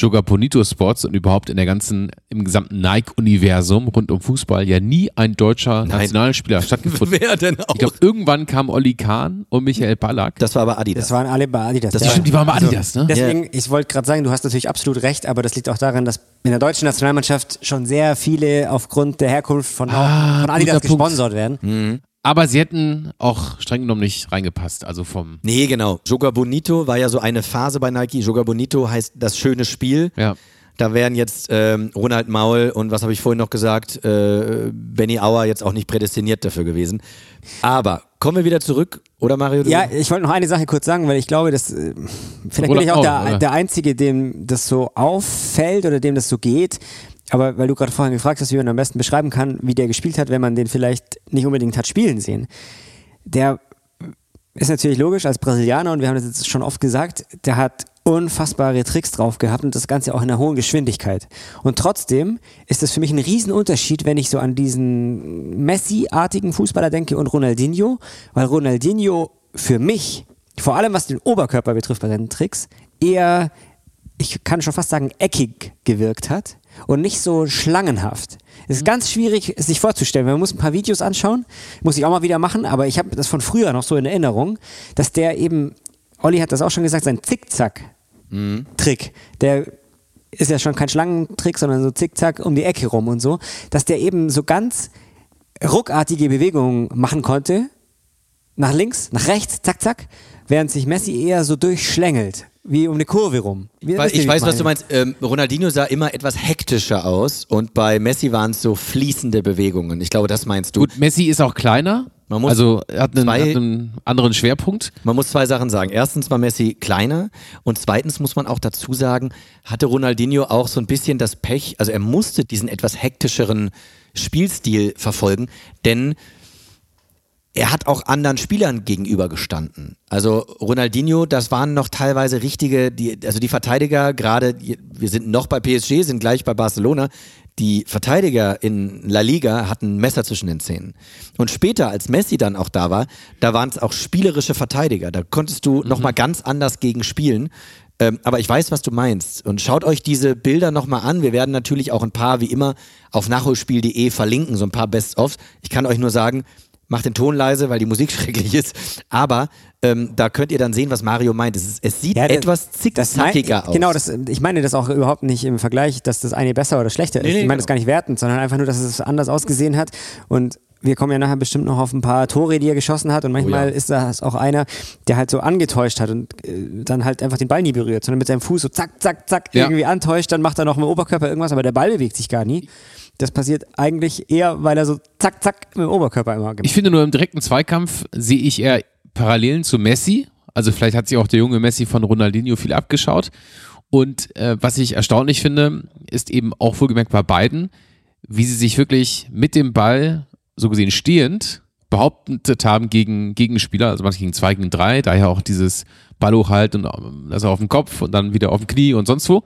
Joga Bonito Spots und überhaupt in der ganzen, im gesamten Nike-Universum rund um Fußball ja nie ein deutscher Nein. Nationalspieler stattgefunden. Wer denn auch? Ich glaube, irgendwann kam Olli Kahn und Michael Ballack. Das war aber Adidas. Das waren alle bei Adidas. Das ja. Stimmt, die waren bei Adidas, ne? Deswegen, ich wollte gerade sagen, du hast natürlich absolut recht, aber das liegt auch daran, dass in der deutschen Nationalmannschaft schon sehr viele aufgrund der Herkunft von, Ah, von Adidas guter Punkt. gesponsert werden. Aber sie hätten auch streng genommen nicht reingepasst. Also vom, Nee, genau. Joga Bonito war ja so eine Phase bei Nike. Joga Bonito heißt das schöne Spiel. ja. Da wären jetzt ähm, Ronald Maul und was habe ich vorhin noch gesagt, äh, Benny Auer jetzt auch nicht prädestiniert dafür gewesen. Aber kommen wir wieder zurück, oder Mario? Ja, ich wollte noch eine Sache kurz sagen, weil ich glaube, dass äh, vielleicht Oder bin ich auch auch, der, oder? der Einzige, dem das so auffällt oder dem das so geht. Aber weil du gerade vorhin gefragt hast, wie man am besten beschreiben kann, wie der gespielt hat, wenn man den vielleicht nicht unbedingt hat spielen sehen. Der ist natürlich logisch als Brasilianer und wir haben das jetzt schon oft gesagt, der hat unfassbare Tricks drauf gehabt und das Ganze auch in einer hohen Geschwindigkeit. Und trotzdem ist das für mich ein Riesenunterschied, wenn ich so an diesen Messi-artigen Fußballer denke und Ronaldinho, weil Ronaldinho für mich, vor allem was den Oberkörper betrifft bei seinen Tricks, eher, ich kann schon fast sagen, eckig gewirkt hat und nicht so schlangenhaft. Es ist ganz schwierig, es sich vorzustellen. Man muss ein paar Videos anschauen, muss ich auch mal wieder machen, aber ich habe das von früher noch so in Erinnerung, dass der eben, Olli hat das auch schon gesagt, sein Zickzack-Trick, der ist ja schon kein Schlangentrick, sondern so Zickzack um die Ecke rum und so, dass der eben so ganz ruckartige Bewegungen machen konnte, nach links, nach rechts, zack, zack, während sich Messi eher so durchschlängelt, wie um eine Kurve rum. Wie, Weil wisst ihr, ich weiß, was du meinst. Ähm, Ronaldinho sah immer etwas hektischer aus und bei Messi waren es so fließende Bewegungen. Ich glaube, das meinst du. Gut, Messi ist auch kleiner. Man muss also er hat einen, zwei- hat einen anderen Schwerpunkt. Man muss zwei Sachen sagen. Erstens war Messi kleiner und zweitens muss man auch dazu sagen, hatte Ronaldinho auch so ein bisschen das Pech, also er musste diesen etwas hektischeren Spielstil verfolgen, denn er hat auch anderen Spielern gegenübergestanden. Also Ronaldinho, das waren noch teilweise richtige, die, also die Verteidiger, gerade, wir sind noch bei PSG, sind gleich bei Barcelona, die Verteidiger in La Liga hatten ein Messer zwischen den Zähnen. Und später, als Messi dann auch da war, da waren es auch spielerische Verteidiger. Da konntest du nochmal ganz anders gegen spielen. Ähm, aber ich weiß, was du meinst. Und schaut euch diese Bilder nochmal an. Wir werden natürlich auch ein paar, wie immer, auf nachholspiel.de verlinken, so ein paar Best-ofs. Ich kann euch nur sagen, macht den Ton leise, weil die Musik schrecklich ist. Aber ähm, da könnt ihr dann sehen, was Mario meint. Es, ist, es sieht Ja, das- etwas zickzackiger aus. Genau, das, ich meine das auch überhaupt nicht im Vergleich, dass das eine besser oder schlechter ist. Nee, nee, ich meine genau. das gar nicht wertend, sondern einfach nur, dass es anders ausgesehen hat. Und wir kommen ja nachher bestimmt noch auf ein paar Tore, die er geschossen hat. Und manchmal Oh ja. ist das auch einer, der halt so angetäuscht hat und äh, dann halt einfach den Ball nie berührt, sondern mit seinem Fuß so zack, zack, zack Ja. irgendwie antäuscht. Dann macht er noch mit dem Oberkörper irgendwas, aber der Ball bewegt sich gar nie. Das passiert eigentlich eher, weil er so zack, zack mit dem Oberkörper immer gemacht Ich finde nur im direkten Zweikampf sehe ich eher Parallelen zu Messi. Also vielleicht hat sich auch der junge Messi von Ronaldinho viel abgeschaut. Und äh, was ich erstaunlich finde, ist eben auch wohlgemerkt bei beiden, wie sie sich wirklich mit dem Ball, so gesehen stehend, behauptet haben gegen Gegenspieler, also manchmal gegen zwei, gegen drei, daher auch dieses Ball hochhalten und also auf dem Kopf und dann wieder auf dem Knie und sonst wo.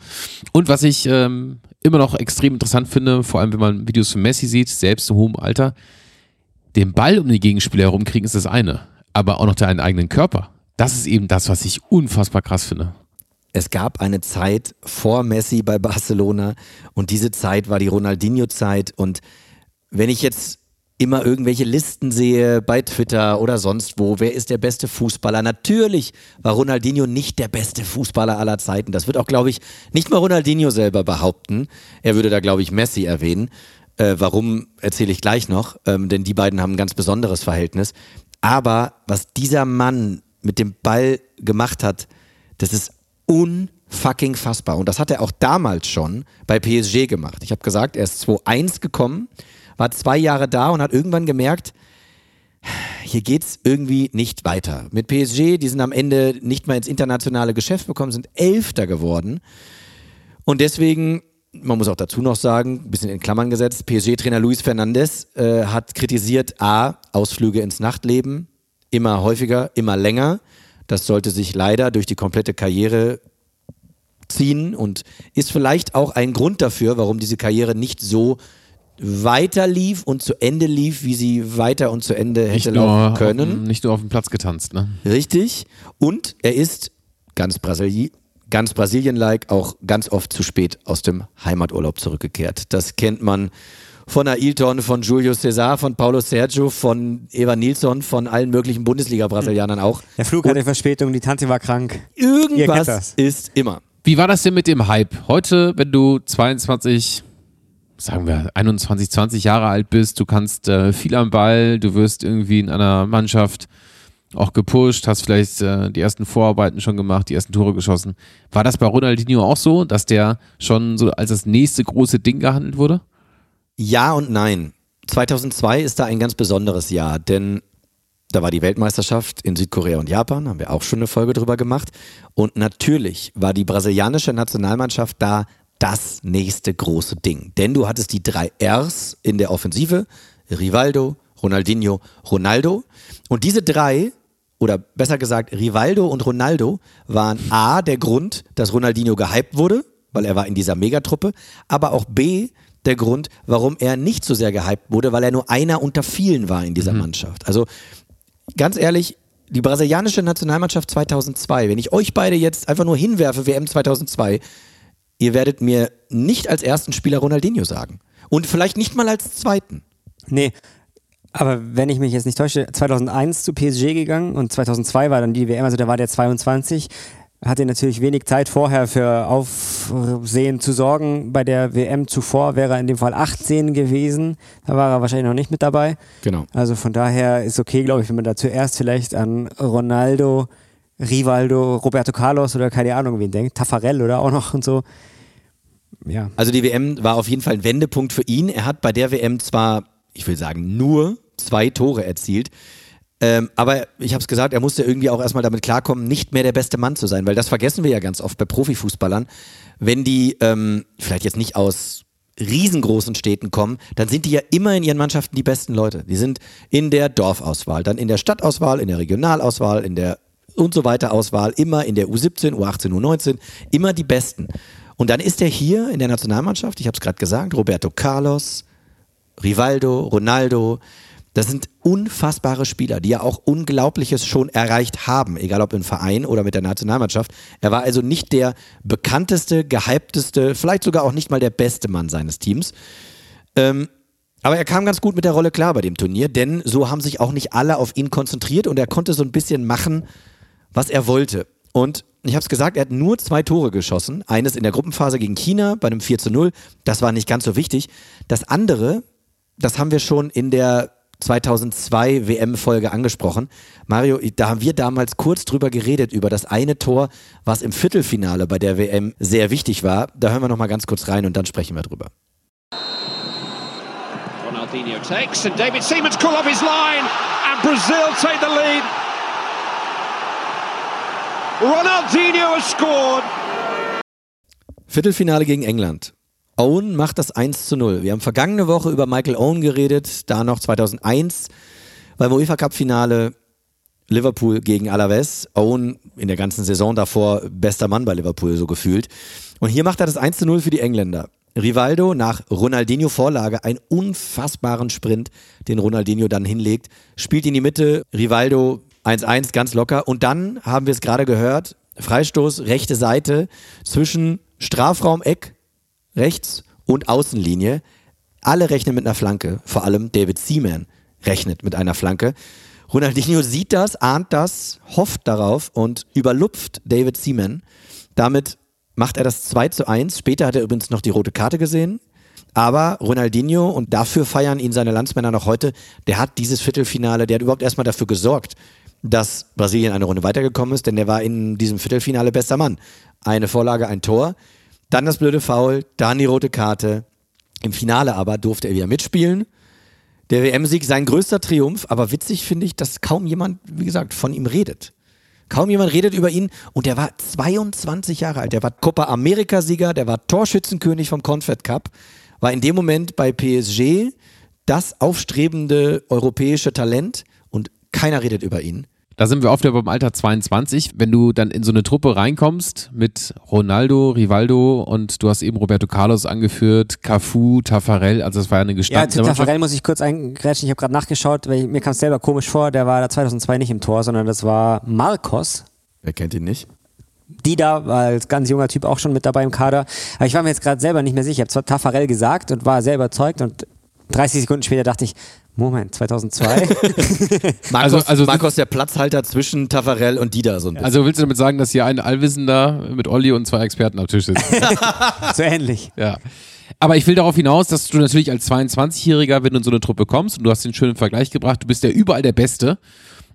Und was ich ähm, immer noch extrem interessant finde, vor allem wenn man Videos von Messi sieht, selbst im hohen Alter, den Ball um den Gegenspieler herumkriegen ist das eine, aber auch noch deinen eigenen Körper. Das ist eben das, was ich unfassbar krass finde. Es gab eine Zeit vor Messi bei Barcelona und diese Zeit war die Ronaldinho-Zeit. Und wenn ich jetzt immer irgendwelche Listen sehe bei Twitter oder sonst wo, wer ist der beste Fußballer? Natürlich war Ronaldinho nicht der beste Fußballer aller Zeiten. Das wird auch, glaube ich, nicht mal Ronaldinho selber behaupten. Er würde da, glaube ich, Messi erwähnen. Äh, warum erzähle ich gleich noch, ähm, denn die beiden haben ein ganz besonderes Verhältnis. Aber was dieser Mann mit dem Ball gemacht hat, das ist unfucking fassbar. Und das hat er auch damals schon bei PSG gemacht. Ich habe gesagt, er ist 2-1 gekommen, war zwei Jahre da und hat irgendwann gemerkt, hier geht's irgendwie nicht weiter. Mit PSG, die sind am Ende nicht mal ins internationale Geschäft bekommen, sind Elfter geworden. Und deswegen, man muss auch dazu noch sagen, ein bisschen in Klammern gesetzt, PSG-Trainer Luis Fernandes äh, hat kritisiert, a, Ausflüge ins Nachtleben, immer häufiger, immer länger. Das sollte sich leider durch die komplette Karriere ziehen und ist vielleicht auch ein Grund dafür, warum diese Karriere nicht so weiter lief und zu Ende lief, wie sie weiter und zu Ende hätte Nicht nur, laufen auf können. dem, nicht nur auf dem Platz getanzt, ne? Richtig. Und er ist ganz, Brasili ganz Brasilien-like auch ganz oft zu spät aus dem Heimaturlaub zurückgekehrt. Das kennt man von Ailton, von Julio Cesar, von Paulo Sergio, von Eva Nilsson, von allen möglichen Bundesliga-Brasilianern auch. Der Flug hatte Verspätung, die Tante war krank. Irgendwas das. ist immer. Wie war das denn mit dem Hype? Heute, wenn du 22, sagen wir 21, 20 Jahre alt bist, du kannst äh, viel am Ball, du wirst irgendwie in einer Mannschaft auch gepusht, hast vielleicht äh, die ersten Vorarbeiten schon gemacht, die ersten Tore geschossen. War das bei Ronaldinho auch so, dass der schon so als das nächste große Ding gehandelt wurde? Ja und nein. 2002 ist da ein ganz besonderes Jahr, denn Da war die Weltmeisterschaft in Südkorea und Japan, haben wir auch schon eine Folge drüber gemacht. Und natürlich war die brasilianische Nationalmannschaft da das nächste große Ding. Denn du hattest die drei Rs in der Offensive, Rivaldo, Ronaldinho, Ronaldo. Und diese drei, oder besser gesagt, Rivaldo und Ronaldo waren A, der Grund, dass Ronaldinho gehypt wurde, weil er war in dieser Megatruppe, aber auch B, der Grund, warum er nicht so sehr gehypt wurde, weil er nur einer unter vielen war in dieser Mannschaft. Also ganz ehrlich, die brasilianische Nationalmannschaft 2002, wenn ich euch beide jetzt einfach nur hinwerfe, WM 2002, ihr werdet mir nicht als ersten Spieler Ronaldinho sagen. Und vielleicht nicht mal als zweiten. Nee. Aber wenn ich mich jetzt nicht täusche, 2001 zu PSG gegangen und 2002 war dann die WM, also da war der 22 hatte natürlich wenig Zeit vorher für Aufsehen zu sorgen. Bei der WM zuvor wäre er in dem Fall 18 gewesen. Da war er wahrscheinlich noch nicht mit dabei. Genau. Also von daher ist okay, glaube ich, wenn man da zuerst vielleicht an Ronaldo, Rivaldo, Roberto Carlos oder keine Ahnung wen denkt. Taffarel oder auch noch und so. Ja. Also die WM war auf jeden Fall ein Wendepunkt für ihn. Er hat bei der WM zwar, ich will sagen, nur zwei Tore erzielt. Ähm, aber ich habe es gesagt, er musste irgendwie auch erstmal damit klarkommen, nicht mehr der beste Mann zu sein, weil das vergessen wir ja ganz oft bei Profifußballern. Wenn die ähm, vielleicht jetzt nicht aus riesengroßen Städten kommen, dann sind die ja immer in ihren Mannschaften die besten Leute. Die sind in der Dorfauswahl, dann in der Stadtauswahl, in der Regionalauswahl, in der und so weiter Auswahl, immer in der U17, U18, U19, immer die Besten. Und dann ist er hier in der Nationalmannschaft, ich habe es gerade gesagt, Roberto Carlos, Rivaldo, Ronaldo, das sind unfassbare Spieler, die ja auch Unglaubliches schon erreicht haben, egal ob im Verein oder mit der Nationalmannschaft. Er war also nicht der bekannteste, gehypteste, vielleicht sogar auch nicht mal der beste Mann seines Teams. Ähm, aber er kam ganz gut mit der Rolle klar bei dem Turnier, denn so haben sich auch nicht alle auf ihn konzentriert und er konnte so ein bisschen machen, was er wollte. Und ich habe es gesagt, er hat nur zwei Tore geschossen. Eines in der Gruppenphase gegen China bei einem 4 zu 0. Das war nicht ganz so wichtig. Das andere, das haben wir schon in der 2002 WM-Folge angesprochen. Mario, da haben wir damals kurz drüber geredet, über das eine Tor, was im Viertelfinale bei der WM sehr wichtig war. Da hören wir noch mal ganz kurz rein und dann sprechen wir drüber. Ronaldinho takes and David Seaman's call off his line and Brazil take the lead. Ronaldinho has scored. Viertelfinale gegen England. Owen macht das 1 zu 0. Wir haben vergangene Woche über Michael Owen geredet, da noch 2001 beim UEFA Cup Finale Liverpool gegen Alaves. Owen in der ganzen Saison davor bester Mann bei Liverpool so gefühlt. Und hier macht er das 1 zu 0 für die Engländer. Rivaldo nach Ronaldinho Vorlage, einen unfassbaren Sprint, den Ronaldinho dann hinlegt, spielt in die Mitte, Rivaldo 1-1 ganz locker und dann haben wir es gerade gehört, Freistoß, rechte Seite zwischen Strafraum-Eck rechts und Außenlinie. Alle rechnen mit einer Flanke, vor allem David Seaman rechnet mit einer Flanke. Ronaldinho sieht das, ahnt das, hofft darauf und überlupft David Seaman. Damit macht er das 2 zu 1. Später hat er übrigens noch die rote Karte gesehen. Aber Ronaldinho, und dafür feiern ihn seine Landsmänner noch heute, der hat dieses Viertelfinale, der hat überhaupt erstmal dafür gesorgt, dass Brasilien eine Runde weitergekommen ist, denn der war in diesem Viertelfinale bester Mann. Eine Vorlage, ein Tor. Dann das blöde Foul, dann die rote Karte. Im Finale aber durfte er wieder mitspielen. Der WM-Sieg sein größter Triumph, aber witzig finde ich, dass kaum jemand, wie gesagt, von ihm redet. Kaum jemand redet über ihn und der war 22 Jahre alt. Der war Copa America-Sieger, der war Torschützenkönig vom Confed Cup, war in dem Moment bei PSG das aufstrebende europäische Talent und keiner redet über ihn. Da sind wir oft beim Alter 22. Wenn du dann in so eine Truppe reinkommst mit Ronaldo, Rivaldo und du hast eben Roberto Carlos angeführt, Cafu, Taffarel, also das war ja eine Ja, gestandene Mannschaft. Taffarel muss ich kurz eingrätschen. Ich habe gerade nachgeschaut, weil ich, mir kam es selber komisch vor. Der war da 2002 nicht im Tor, sondern das war Marcos. Wer kennt ihn nicht? Dida war als ganz junger Typ auch schon mit dabei im Kader. Aber ich war mir jetzt gerade selber nicht mehr sicher. Ich habe zwar Taffarel gesagt und war sehr überzeugt und 30 Sekunden später dachte ich, Moment, 2002? Marcos, Also- also- Marcos der Platzhalter zwischen Tafarel und Dida so ein bisschen. Also willst du damit sagen, dass hier ein Allwissender mit Olli und zwei Experten am Tisch sitzt? so ähnlich. ja. Aber ich will darauf hinaus, dass du natürlich als 22-Jähriger, wenn du in so eine Truppe kommst und du hast den schönen Vergleich gebracht, du bist ja überall der Beste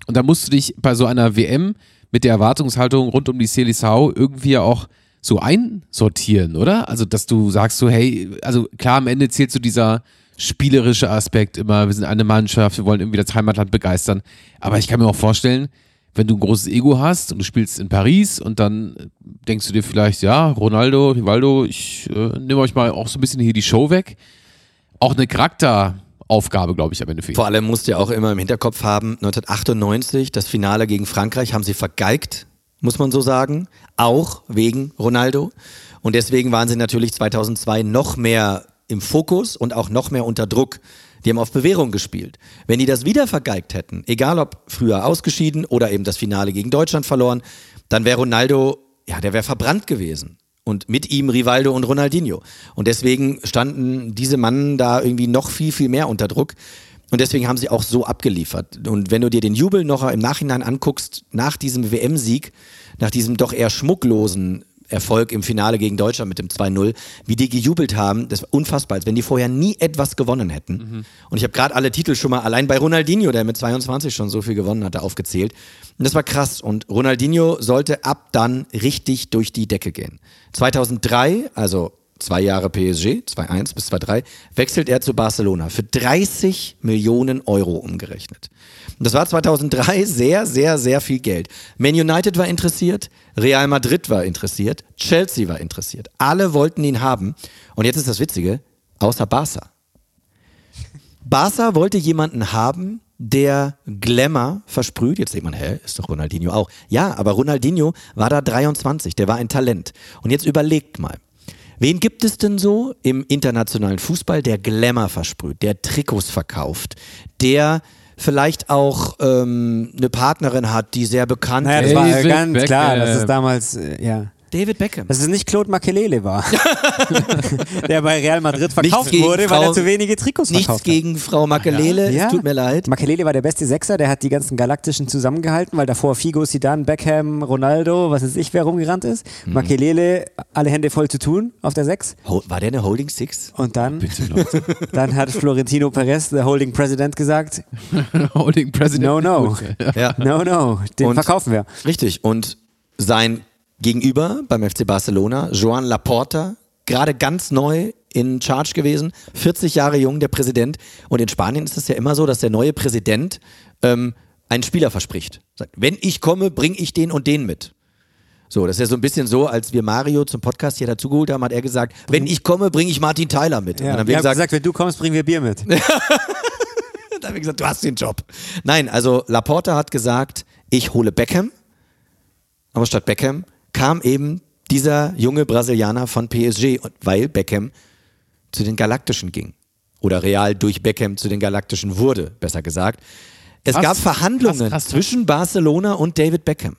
und da musst du dich bei so einer WM mit der Erwartungshaltung rund um die Selisau irgendwie ja auch so einsortieren, oder? Also, dass du sagst so, hey, also klar, am Ende zählt so dieser spielerische Aspekt immer, wir sind eine Mannschaft, wir wollen irgendwie das Heimatland begeistern. Aber ich kann mir auch vorstellen, wenn du ein großes Ego hast und du spielst in Paris und dann denkst du dir vielleicht, ja, Ronaldo, Rivaldo, ich äh, nehme euch mal auch so ein bisschen hier die Show weg. Auch eine Charakteraufgabe, glaube ich, am Ende für. Vor allem musst du ja auch immer im Hinterkopf haben, 1998, das Finale gegen Frankreich haben sie vergeigt, muss man so sagen. Auch wegen Ronaldo. Und deswegen waren sie natürlich 2002 noch mehr im Fokus und auch noch mehr unter Druck. Die haben auf Bewährung gespielt. Wenn die das wieder vergeigt hätten, egal ob früher ausgeschieden oder eben das Finale gegen Deutschland verloren, dann wäre Ronaldo, ja, der wäre verbrannt gewesen. Und mit ihm Rivaldo und Ronaldinho. Und deswegen standen diese Mannen da irgendwie noch viel, viel mehr unter Druck. Und deswegen haben sie auch so abgeliefert. Und wenn du dir den Jubel noch im Nachhinein anguckst, nach diesem WM-Sieg, nach diesem doch eher schmucklosen Erfolg im Finale gegen Deutschland mit dem 2-0, wie die gejubelt haben, das war unfassbar, als wenn die vorher nie etwas gewonnen hätten. Mhm. Und ich habe gerade alle Titel schon mal allein bei Ronaldinho, der mit 22 schon so viel gewonnen hatte, aufgezählt. Und das war krass. Und Ronaldinho sollte ab dann richtig durch die Decke gehen. 2003, also zwei Jahre PSG, 2-1 bis 2-3, wechselt er zu Barcelona für 30 Millionen Euro umgerechnet. Und das war 2003 sehr, sehr, sehr viel Geld. Man United war interessiert, Real Madrid war interessiert, Chelsea war interessiert. Alle wollten ihn haben. Und jetzt ist das Witzige, außer Barca. Barca wollte jemanden haben, der Glamour versprüht. Jetzt denkt man, hä, ist doch Ronaldinho auch. Ja, aber Ronaldinho war da 23, der war ein Talent. Und jetzt überlegt mal, Wen gibt es denn so im internationalen Fußball, der Glamour versprüht, der Trikots verkauft, der vielleicht auch ähm, eine Partnerin hat, die sehr bekannt Naja, das ist? war ja David ganz klar, dass Beckham. es damals, äh, ja. David Beckham. Dass es nicht Claude Makelele war, der bei Real Madrid verkauft gegen wurde, weil Frau- er zu wenige Trikots Nichts verkauft gegen Frau Makelele, es tut mir leid. Makelele war der beste Sechser, der hat die ganzen Galaktischen zusammengehalten, weil davor Figo, Zidane, Beckham, Ronaldo, was weiß ich, wer rumgerannt ist. Mhm. Makelele, alle Hände voll zu tun auf der Sechs. Ho- War der eine Holding Six? Und dann, Bitte, dann hat Florentino Perez, der Holding President, gesagt, Holding President. no, no, Ja. no, no, den Und- verkaufen wir. Richtig. Und sein Gegenüber beim FC Barcelona, Joan Laporta, gerade ganz neu in Charge gewesen, 40 Jahre jung, der Präsident. Und in Spanien ist es ja immer so, dass der neue Präsident ähm, einen Spieler verspricht. Sagt, wenn ich komme, bringe ich den und den mit. So, das ist ja so ein bisschen so, als wir Mario zum Podcast hier dazugeholt haben, hat er gesagt, wenn ich komme, bringe ich Martin Tyler mit. und Ja, dann haben wir gesagt, gesagt, wenn du kommst, bringen wir Bier mit. dann haben wir gesagt, du hast den Job. Nein, also Laporta hat gesagt, ich hole Beckham. Aber statt Beckham kam eben dieser junge Brasilianer von PSG, weil Beckham zu den Galaktischen ging. Oder Real durch Beckham zu den Galaktischen wurde, besser gesagt. Es Krass. gab Verhandlungen krass, krass. zwischen Barcelona und David Beckham.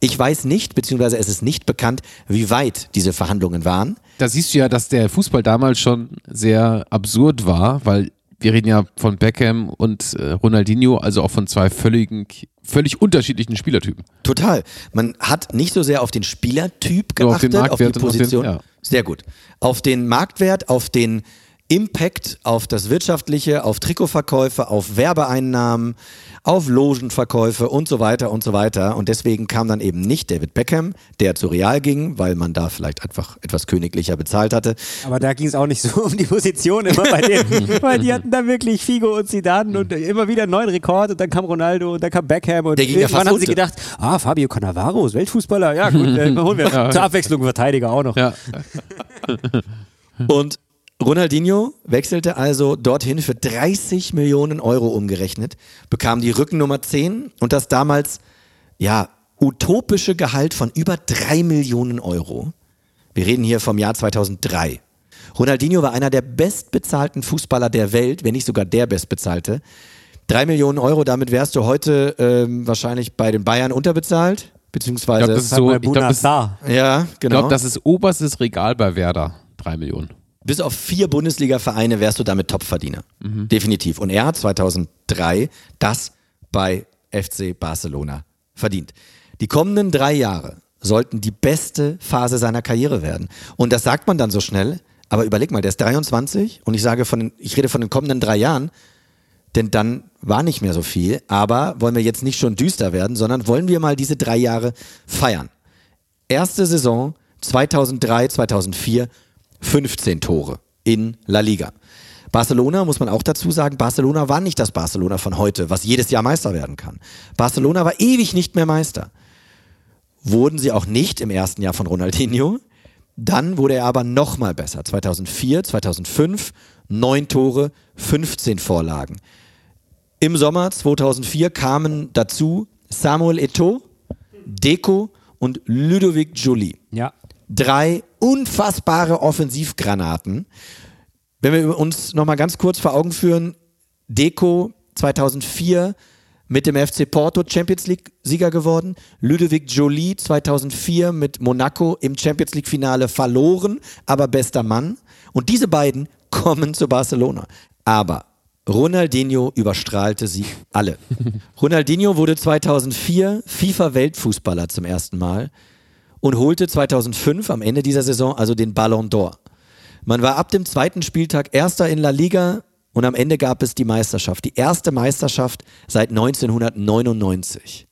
Ich weiß nicht, beziehungsweise es ist nicht bekannt, wie weit diese Verhandlungen waren. Da siehst du ja, dass der Fußball damals schon sehr absurd war, weil wir reden ja von Beckham und äh, Ronaldinho, also auch von zwei völligen, völlig unterschiedlichen Spielertypen. Total. Man hat nicht so sehr auf den Spielertyp Nur auf geachtet, den auf, die auf den- Position. ja. Sehr gut. Auf den Marktwert, auf den Impact, auf das Wirtschaftliche, auf Trikotverkäufe, auf Werbeeinnahmen, auf Logenverkäufe und so weiter und so weiter. Und deswegen kam dann eben nicht David Beckham, der zu Real ging, weil man da vielleicht einfach etwas königlicher bezahlt hatte. Aber da ging es auch nicht so um die Position immer bei denen, weil die hatten da wirklich Figo und Zidane und immer wieder einen neuen Rekord und dann kam Ronaldo und dann kam Beckham und Der ging ja irgendwann haben sie gedacht, ah, Fabio Cannavaro ist Weltfußballer, ja gut, äh, holen wir zur Abwechslung einen Verteidiger auch noch. Ja. Und Ronaldinho wechselte also dorthin für 30 Millionen Euro umgerechnet, bekam die Rückennummer 10 und das damals, ja, utopische Gehalt von über 3 Millionen Euro. Wir reden hier vom Jahr 2003. Ronaldinho war einer der bestbezahlten Fußballer der Welt, wenn nicht sogar der bestbezahlte. 3 Millionen Euro, damit wärst du heute ähm, wahrscheinlich bei den Bayern unterbezahlt, beziehungsweise... Ich glaube, das ist so, ich glaube, Buna das, ja, ich genau. glaub, das ist oberstes Regal bei Werder. Drei Millionen. Bis auf vier Bundesliga-Vereine wärst du damit Topverdiener. Definitiv. Und er hat 2003 das bei FC Barcelona verdient. Die kommenden drei Jahre sollten die beste Phase seiner Karriere werden. Und das sagt man dann so schnell. Aber überleg mal, der ist 23 und ich sage von, den, ich rede von den kommenden drei Jahren, denn dann war nicht mehr so viel. Aber wollen wir jetzt nicht schon düster werden, sondern wollen wir mal diese drei Jahre feiern. Erste Saison 2003, 2004, 15 Tore in La Liga. Barcelona, muss man auch dazu sagen, Barcelona war nicht das Barcelona von heute, was jedes Jahr Meister werden kann. Barcelona war ewig nicht mehr Meister. Wurden sie auch nicht im ersten Jahr von Ronaldinho. Dann wurde er aber nochmal besser. 2004, 2005, neun Tore, 15 Vorlagen. Im Sommer 2004 kamen dazu Samuel Eto'o, Deco und Ludovic Joly. Drei unfassbare Offensivgranaten. Wenn wir uns nochmal ganz kurz vor Augen führen, Deco 2004 mit dem FC Porto Champions League Sieger geworden, Ludovic Joly 2004 mit Monaco im Champions League Finale verloren, aber bester Mann. Und diese beiden kommen zu Barcelona. Aber Ronaldinho überstrahlte sie alle. Ronaldinho wurde 2004 FIFA-Weltfußballer zum ersten Mal und holte 2005 am Ende dieser Saison also den Ballon d'Or. Man war ab dem zweiten Spieltag Erster in La Liga und am Ende gab es die Meisterschaft. Die erste Meisterschaft seit 1999.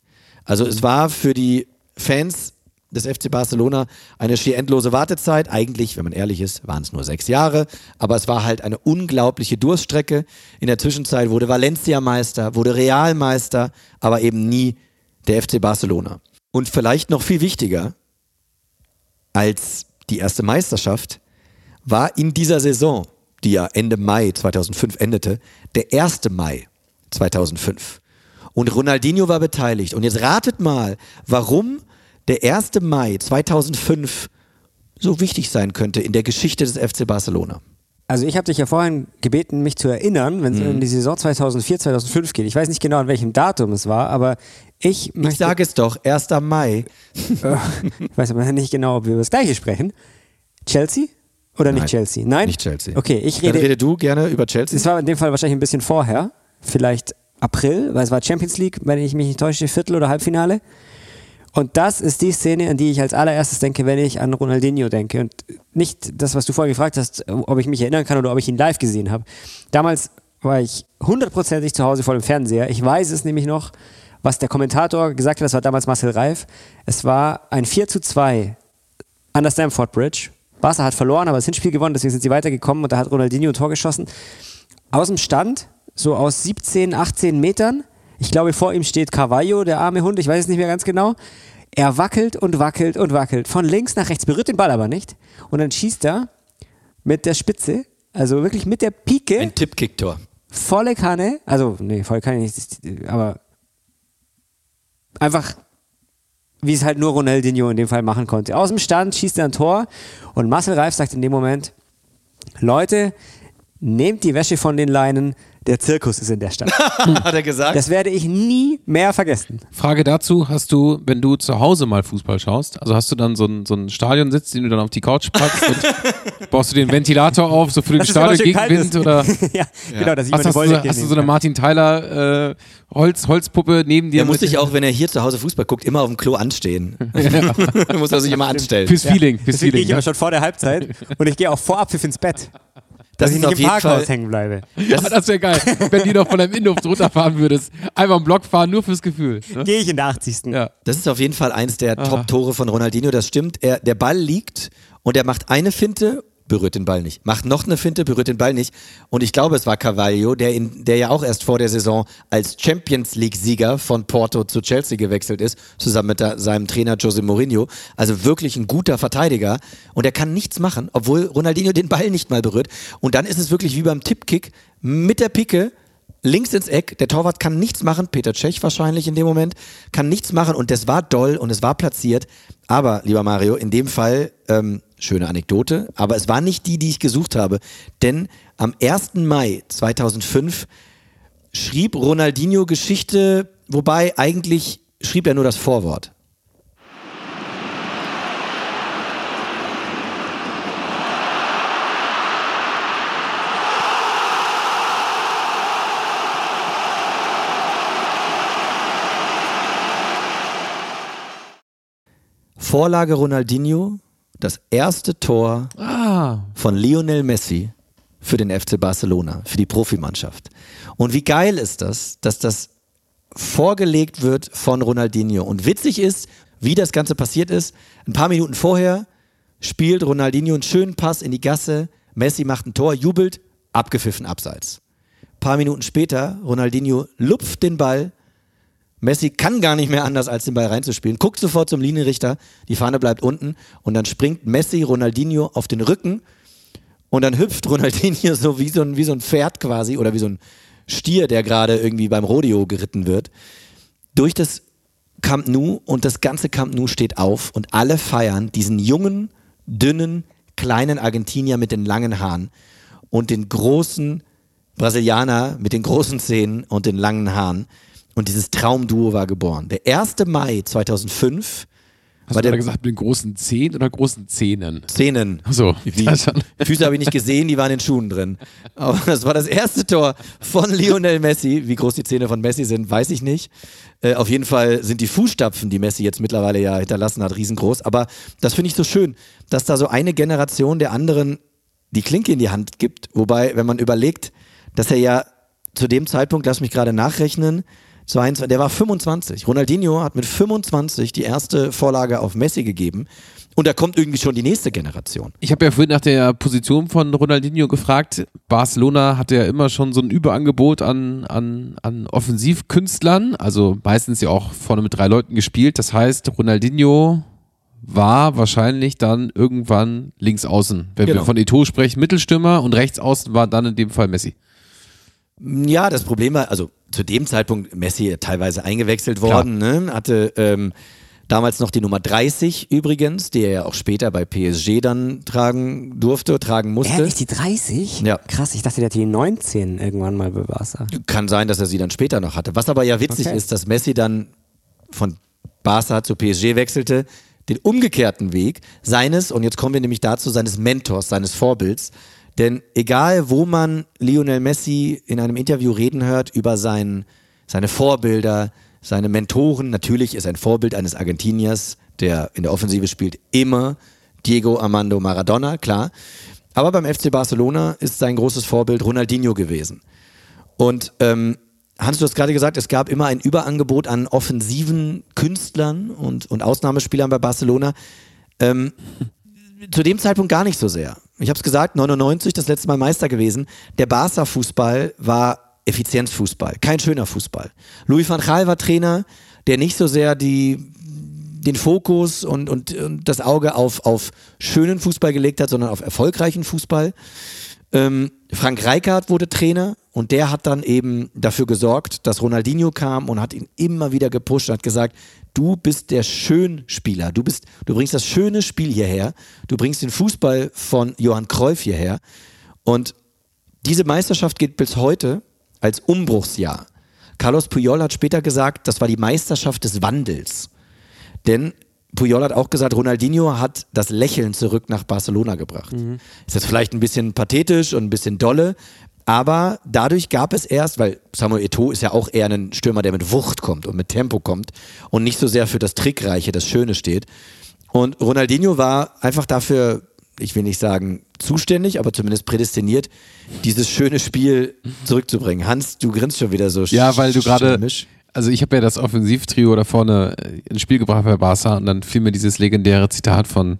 Also es war für die Fans des FC Barcelona eine schier endlose Wartezeit. Eigentlich, wenn man ehrlich ist, waren es nur sechs Jahre, aber es war halt eine unglaubliche Durststrecke. In der Zwischenzeit wurde Valencia Meister, wurde Real Meister, aber eben nie der FC Barcelona. Und vielleicht noch viel wichtiger als die erste Meisterschaft war in dieser Saison, die ja Ende Mai 2005 endete, der 1. Mai 2005. Und Ronaldinho war beteiligt. Und jetzt ratet mal, warum der 1. Mai 2005 so wichtig sein könnte in der Geschichte des FC Barcelona. Also ich habe dich ja vorhin gebeten, mich zu erinnern, wenn es Mhm. um die Saison 2004, 2005 geht. Ich weiß nicht genau, an welchem Datum es war, aber ich möchte... Ich sage es doch, 1. Mai. ich weiß aber nicht genau, ob wir über das Gleiche sprechen. Chelsea? Oder Nein. nicht Chelsea? Nein? Nicht Chelsea. Okay, ich Dann rede... rede du gerne über Chelsea. Es war in dem Fall wahrscheinlich ein bisschen vorher, vielleicht April, weil es war Champions League, wenn ich mich nicht täusche, Viertel- oder Halbfinale. Und das ist die Szene, an die ich als allererstes denke, wenn ich an Ronaldinho denke. Und nicht das, was du vorher gefragt hast, ob ich mich erinnern kann oder ob ich ihn live gesehen habe. Damals war ich hundertprozentig zu Hause vor dem Fernseher. Ich weiß es nämlich noch, was der Kommentator gesagt hat, das war damals Marcel Reif. Es war ein 4 zu 2 an der Stamford Bridge. Barca hat verloren, aber das Hinspiel gewonnen, deswegen sind sie weitergekommen und da hat Ronaldinho ein Tor geschossen. Aus dem Stand, so aus 17, 18 Metern. Ich glaube, vor ihm steht Carvalho, der arme Hund, ich weiß es nicht mehr ganz genau. Er wackelt und wackelt und wackelt. Von links nach rechts, berührt den Ball aber nicht. Und dann schießt er mit der Spitze, also wirklich mit der Pike, Ein Tippkick-Tor. volle Kanne. Also, nee, volle Kanne nicht, aber einfach wie es halt nur Ronaldinho in dem Fall machen konnte. Aus dem Stand schießt er ein Tor und Marcel Reif sagt in dem Moment, Leute, nehmt die Wäsche von den Leinen, der Zirkus ist in der Stadt. Hat er gesagt? Das werde ich nie mehr vergessen. Frage dazu, hast du, wenn du zu Hause mal Fußball schaust, also hast du dann so einen so einen Stadionsitz, den du dann auf die Couch packst und baust du den Ventilator auf, so für den Stadiongegenwind ist. oder ja, genau, dass ich hast, hast, du, hast du so eine Martin Tyler äh, Holz, Holzpuppe neben dir? Er muss sich auch, wenn er hier zu Hause Fußball guckt, immer auf dem Klo anstehen. muss er sich immer anstellen. Fürs Feeling, fürs Deswegen gehe Feeling. ich aber Ne? schon vor der Halbzeit und ich gehe auch vor Abpfiff ins Bett. Das dass ich ist nicht auf im jeden Parkhaus Fall, hängen bleibe. Ja, das wäre geil, wenn die noch von deinem Innenhof runterfahren würdest. Einfach einen Block fahren, nur fürs Gefühl. Ne? Gehe ich in der 80. Ja. das ist auf jeden Fall eins der Top-Tore von Ronaldinho. Das stimmt. Er, der Ball liegt und er macht eine Finte, berührt den Ball nicht. Macht noch eine Finte, berührt den Ball nicht. Und ich glaube, es war Carvalho, der, in, der ja auch erst vor der Saison als Champions League-Sieger von Porto zu Chelsea gewechselt ist, zusammen mit der, seinem Trainer Jose Mourinho. Also wirklich ein guter Verteidiger. Und er kann nichts machen, obwohl Ronaldinho den Ball nicht mal berührt. Und dann ist es wirklich wie beim Tippkick mit der Pike links ins Eck. Der Torwart kann nichts machen. Peter Cech wahrscheinlich in dem Moment kann nichts machen. Und das war doll und es war platziert. Aber, lieber Mario, in dem Fall, ähm, schöne Anekdote, aber es war nicht die, die ich gesucht habe. Denn am 1. Mai 2005 schrieb Ronaldinho Geschichte, wobei eigentlich schrieb er nur das Vorwort. Vorlage Ronaldinho, das erste Tor von Lionel Messi für den FC Barcelona, für die Profimannschaft. Und wie geil ist das, dass das vorgelegt wird von Ronaldinho. Und witzig ist, wie das Ganze passiert ist. Ein paar Minuten vorher spielt Ronaldinho einen schönen Pass in die Gasse. Messi macht ein Tor, jubelt abgepfiffen abseits. Paar Minuten später, Ronaldinho lupft den Ball. Messi kann gar nicht mehr anders, als den Ball reinzuspielen. Guckt sofort zum Linienrichter, die Fahne bleibt unten und dann springt Messi Ronaldinho auf den Rücken und dann hüpft Ronaldinho so wie so ein, wie so ein Pferd quasi oder wie so ein Stier, der gerade irgendwie beim Rodeo geritten wird, durch das Camp Nou und das ganze Camp Nou steht auf und alle feiern diesen jungen, dünnen, kleinen Argentinier mit den langen Haaren und den großen Brasilianer mit den großen Zähnen und den langen Haaren. Und dieses Traumduo war geboren. Der 1. Mai 2005 Hast war du der gesagt, mit den großen Zehen oder großen Zähnen? Zähnen. So, Die schon. Füße habe ich nicht gesehen, die waren in Schuhen drin. Aber das war das erste Tor von Lionel Messi. Wie groß die Zähne von Messi sind, weiß ich nicht. Äh, auf jeden Fall sind die Fußstapfen, die Messi jetzt mittlerweile ja hinterlassen hat, riesengroß. Aber das finde ich so schön, dass da so eine Generation der anderen die Klinke in die Hand gibt. Wobei, wenn man überlegt, dass er ja zu dem Zeitpunkt, lass mich gerade nachrechnen, 22, der war 25. Ronaldinho hat mit 25 die erste Vorlage auf Messi gegeben. Und da kommt irgendwie schon die nächste Generation. Ich habe ja vorhin nach der Position von Ronaldinho gefragt. Barcelona hatte ja immer schon so ein Überangebot an, an, an Offensivkünstlern, also meistens ja auch vorne mit drei Leuten gespielt. Das heißt, Ronaldinho war wahrscheinlich dann irgendwann links außen. Wenn Genau. wir von Eto'o sprechen, Mittelstürmer und rechts außen war dann in dem Fall Messi. Ja, das Problem war, also zu dem Zeitpunkt Messi teilweise eingewechselt worden, ne? hatte ähm, damals noch die Nummer 30 übrigens, die er ja auch später bei PSG dann tragen durfte, tragen musste. Ehrlich, die 30? Ja. Krass, ich dachte, der hatte die 19 irgendwann mal bei Barca. Kann sein, dass er sie dann später noch hatte. Was aber ja witzig Okay. ist, dass Messi dann von Barca zu PSG wechselte, den umgekehrten Weg seines, und jetzt kommen wir nämlich dazu, seines Mentors, seines Vorbilds. Denn egal, wo man Lionel Messi in einem Interview reden hört über sein, seine Vorbilder, seine Mentoren, natürlich ist ein Vorbild eines Argentiniers, der in der Offensive spielt, immer Diego Armando Maradona, klar. Aber beim FC Barcelona ist sein großes Vorbild Ronaldinho gewesen. Und ähm, Hans, du hast gerade gesagt, es gab immer ein Überangebot an offensiven Künstlern und, und Ausnahmespielern bei Barcelona. Ähm, zu dem Zeitpunkt gar nicht so sehr. Ich habe es gesagt, 99 das letzte Mal Meister gewesen. Der Barca-Fußball war Effizienzfußball, kein schöner Fußball. Louis van Gaal war Trainer, der nicht so sehr die, den Fokus und, und, und das Auge auf, auf schönen Fußball gelegt hat, sondern auf erfolgreichen Fußball. Ähm, Frank Rijkaard wurde Trainer und der hat dann eben dafür gesorgt, dass Ronaldinho kam und hat ihn immer wieder gepusht und hat gesagt, du bist der Schönspieler, du bist, du bringst das schöne Spiel hierher, du bringst den Fußball von Johann Cruyff hierher und diese Meisterschaft gilt bis heute als Umbruchsjahr. Carlos Puyol hat später gesagt, das war die Meisterschaft des Wandels. Denn Puyol hat auch gesagt, Ronaldinho hat das Lächeln zurück nach Barcelona gebracht. Ist jetzt vielleicht ein bisschen pathetisch und ein bisschen dolle, aber dadurch gab es erst, weil Samuel Eto'o ist ja auch eher ein Stürmer, der mit Wucht kommt und mit Tempo kommt und nicht so sehr für das Trickreiche, das Schöne steht. Und Ronaldinho war einfach dafür, ich will nicht sagen zuständig, aber zumindest prädestiniert, dieses schöne Spiel zurückzubringen. Hans, du grinst schon wieder so Ja, weil du gerade, also ich habe ja das Offensivtrio da vorne äh, ins Spiel gebracht bei Barca und dann fiel mir dieses legendäre Zitat von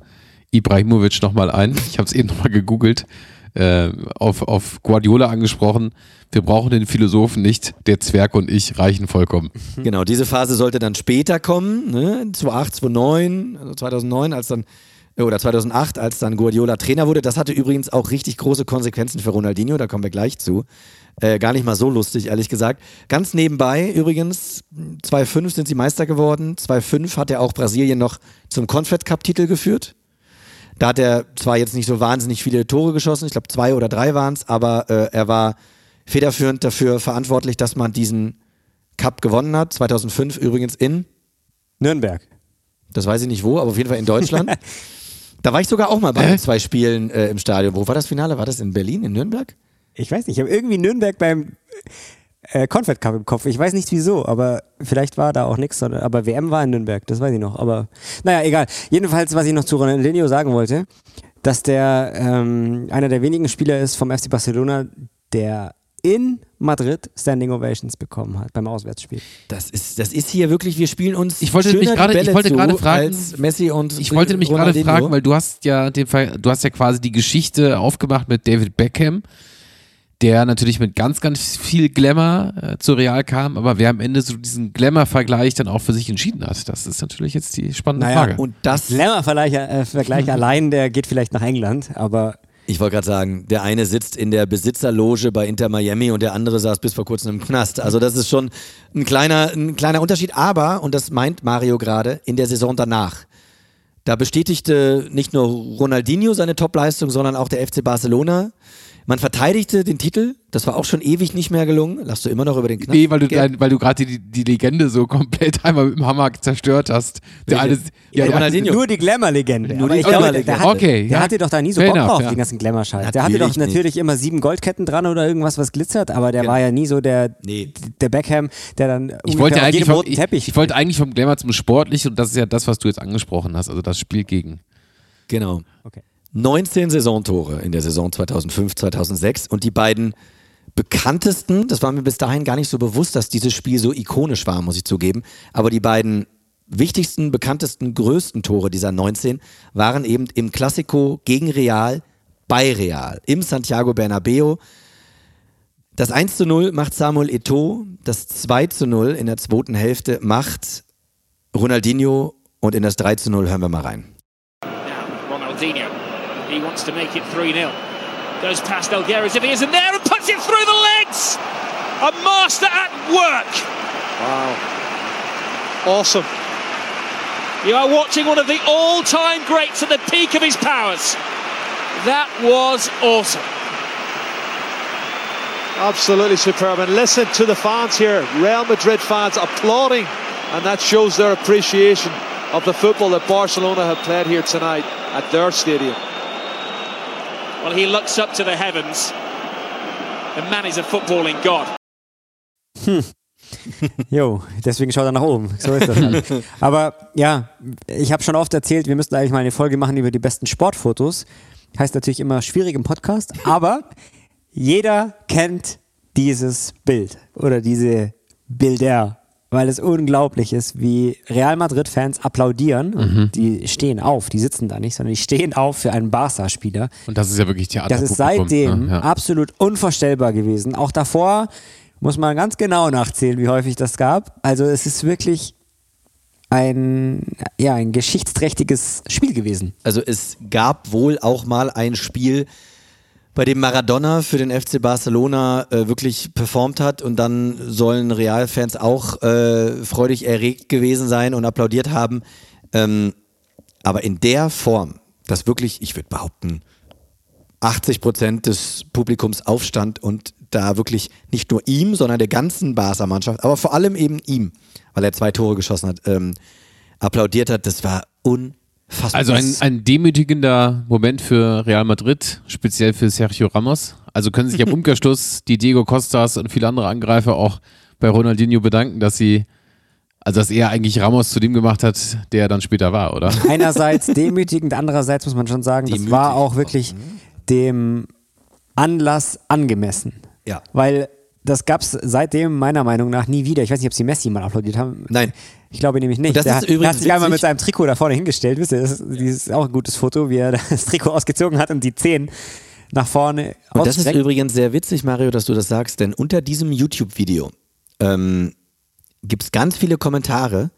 Ibrahimovic nochmal ein. Ich habe es eben nochmal gegoogelt, äh, auf, auf Guardiola angesprochen. Wir brauchen den Philosophen nicht, der Zwerg und ich reichen vollkommen. Genau, diese Phase sollte dann später kommen, ne? 2008, 2009, also 2009, als dann äh, oder 2008, als dann Guardiola Trainer wurde. Das hatte übrigens auch richtig große Konsequenzen für Ronaldinho, da kommen wir gleich zu. Äh, gar nicht mal so lustig, ehrlich gesagt. Ganz nebenbei übrigens, 2005 sind sie Meister geworden. 2005 hat er auch Brasilien noch zum Confed Cup Titel geführt. Da hat er zwar jetzt nicht so wahnsinnig viele Tore geschossen, ich glaube zwei oder drei waren es, aber äh, er war federführend dafür verantwortlich, dass man diesen Cup gewonnen hat. 2005 übrigens in, Nürnberg. das weiß ich nicht wo, aber auf jeden Fall in Deutschland. da war ich sogar auch mal bei zwei Spielen äh, im Stadion. Wo war das Finale? War das in Berlin, in Nürnberg? Ich weiß nicht, ich habe irgendwie Nürnberg beim äh, Confed Cup im Kopf. Ich weiß nicht wieso, aber vielleicht war da auch nichts. Aber WM war in Nürnberg, das weiß ich noch. Aber naja, egal. Jedenfalls, was ich noch zu Ronaldinho sagen wollte, dass der ähm, einer der wenigen Spieler ist vom FC Barcelona, der in Madrid Standing Ovations bekommen hat beim Auswärtsspiel. Das ist, das ist hier wirklich, wir spielen uns. Ich wollte mich gerade- ich wollte gerade fragen- als Messi und Ich wollte nämlich gerade fragen, weil du hast ja den Fall, du hast ja quasi die Geschichte aufgemacht mit David Beckham. Der natürlich mit ganz, ganz viel Glamour äh, zu Real kam, aber wer am Ende so diesen Glamour-Vergleich dann auch für sich entschieden hat, das ist natürlich jetzt die spannende Naja, Frage. Und das, Glamour-Vergleich äh, Vergleich allein, der geht vielleicht nach England, aber ich wollte gerade sagen, der eine sitzt in der Besitzerloge bei Inter Miami und der andere saß bis vor kurzem im Knast. Also das ist schon ein kleiner, ein kleiner Unterschied. Aber, und das meint Mario gerade, in der Saison danach. Da bestätigte nicht nur Ronaldinho seine Topleistung, sondern auch der FC Barcelona. Man verteidigte den Titel, das war auch schon ewig nicht mehr gelungen. Lachst du immer noch über den Knast? Nee, weil du, dein, weil du gerade die, die Legende so komplett einmal mit dem Hammer zerstört hast. Der eine, ja, Ronaldinho. nur die Glamour-Legende. Nur die ich Glamour-Legende. der, hatte, Okay, der ja. hatte doch da nie so Fair Bock enough, drauf, ja. den ganzen Glamour-Scheiß. Der hatte doch Natürlich nicht. immer sieben Goldketten dran oder irgendwas, was glitzert, aber der war ja nie so der, Nee. der Beckham, der dann ich wollte, auf eigentlich jedem vom, roten ich, Teppich ich wollte eigentlich vom Glamour zum Sportlichen und das ist ja das, was du jetzt angesprochen hast, also das Spiel gegen. Genau. Okay. 19 Saisontore in der Saison 2005, 2006 und die beiden bekanntesten, das war mir bis dahin gar nicht so bewusst, dass dieses Spiel so ikonisch war, muss ich zugeben, aber die beiden wichtigsten, bekanntesten, größten Tore dieser 19 waren eben im Classico gegen Real bei Real im Santiago Bernabeo. Das 1 zu 0 macht Samuel Eto'o, das 2 zu 0 in der zweiten Hälfte macht Ronaldinho und in das 3 zu 0 hören wir mal rein. Now, Ronaldinho. He wants to make it 3 0. Goes past Elguera as if he isn't there and puts it through the legs. A master at work. Wow. Awesome. You are watching one of the all time greats at the peak of his powers. That was awesome. Absolutely superb. And listen to the fans here. Real Madrid fans applauding. And that shows their appreciation of the football that Barcelona have played here tonight at their stadium. Well, he looks up to the heavens. The man is a footballing god. Jo, deswegen schaut er nach oben. So ist das halt. Aber ja, ich habe schon oft erzählt, wir müssten eigentlich mal eine Folge machen über die besten Sportfotos. Heißt natürlich immer schwierig im Podcast, aber jeder kennt dieses Bild oder diese Bilder, weil es unglaublich ist, wie Real Madrid-Fans applaudieren. Und die stehen auf, die sitzen da nicht, sondern die stehen auf für einen Barca-Spieler. Und das ist ja wirklich Theater. Das ist seitdem ne? ja. absolut unvorstellbar gewesen. Auch davor muss man ganz genau nachzählen, wie häufig das gab. Also es ist wirklich ein, ja, ein geschichtsträchtiges Spiel gewesen. Also es gab wohl auch mal ein Spiel, bei dem Maradona für den FC Barcelona äh, wirklich performt hat und dann sollen Realfans auch äh, freudig erregt gewesen sein und applaudiert haben. Ähm, aber in der Form, dass wirklich, ich würde behaupten, 80 Prozent des Publikums aufstand und da wirklich nicht nur ihm, sondern der ganzen Barca-Mannschaft, aber vor allem eben ihm, weil er zwei Tore geschossen hat, ähm, applaudiert hat, das war unfassbar. Also ein, ein demütigender Moment für Real Madrid, speziell für Sergio Ramos. Also können sich am Umkehrschluss die Diego Costas und viele andere Angreifer auch bei Ronaldinho bedanken, dass sie, also dass er eigentlich Ramos zu dem gemacht hat, der er dann später war, oder? Einerseits demütigend, andererseits muss man schon sagen, das Demütigend war auch auch, wirklich dem Anlass angemessen. Ja. Weil das gab es seitdem meiner Meinung nach nie wieder. Ich weiß nicht, ob sie Messi mal applaudiert haben. Nein. Ich glaube nämlich nicht. Und das der, ist übrigens hat sich einmal mit seinem Trikot da vorne hingestellt. Wisst ihr, das ist, dieses ist auch ein gutes Foto, wie er das Trikot ausgezogen hat und die Zehen nach vorne Und das ist übrigens sehr witzig, Mario, dass du das sagst, denn unter diesem YouTube-Video ähm, gibt es ganz viele Kommentare.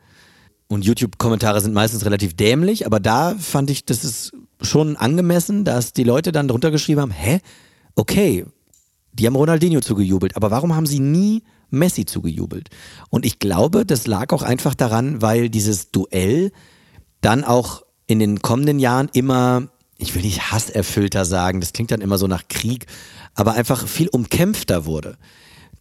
Und YouTube-Kommentare sind meistens relativ dämlich, aber da fand ich, das ist schon angemessen, dass die Leute dann drunter geschrieben haben, hä, okay, die haben Ronaldinho zugejubelt, aber warum haben sie nie Messi zugejubelt? Und ich glaube, das lag auch einfach daran, weil dieses Duell dann auch in den kommenden Jahren immer, ich will nicht hasserfüllter sagen, das klingt dann immer so nach Krieg, aber einfach viel umkämpfter wurde.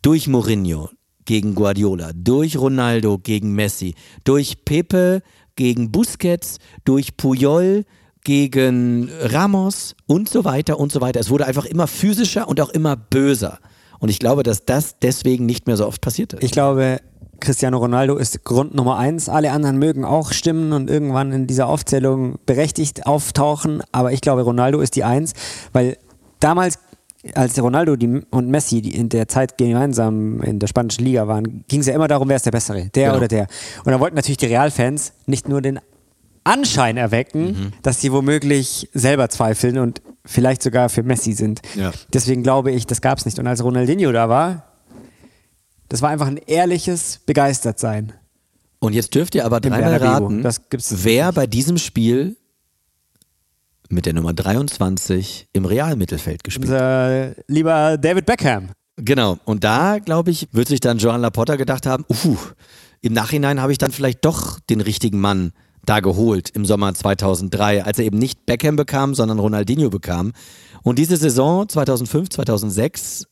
Durch Mourinho gegen Guardiola, durch Ronaldo gegen Messi, durch Pepe gegen Busquets, durch Puyol gegen Ramos und so weiter und so weiter. Es wurde einfach immer physischer und auch immer böser. Und ich glaube, dass das deswegen nicht mehr so oft passiert ist. Ich glaube, Cristiano Ronaldo ist Grund Nummer eins. Alle anderen mögen auch stimmen und irgendwann in dieser Aufzählung berechtigt auftauchen. Aber ich glaube, Ronaldo ist die Eins, weil damals, als Ronaldo und Messi in der Zeit gemeinsam in der spanischen Liga waren, ging es ja immer darum, wer ist der Bessere, der Genau. oder der. Und da wollten natürlich die Realfans nicht nur den Anschein erwecken, Mhm. dass sie womöglich selber zweifeln und vielleicht sogar für Messi sind. Ja. Deswegen glaube ich, das gab es nicht. Und als Ronaldinho da war, das war einfach ein ehrliches Begeistertsein. Und jetzt dürft ihr aber Im dreimal raten, Das gibt's wer bei diesem Spiel mit der Nummer 23 im Realmittelfeld gespielt hat. Lieber David Beckham. Genau. Und da, glaube ich, wird sich dann Joan Laporta gedacht haben, uh, im Nachhinein habe ich dann vielleicht doch den richtigen Mann da geholt im Sommer 2003, als er eben nicht Beckham bekam, sondern Ronaldinho bekam. Und diese Saison 2005, 2006,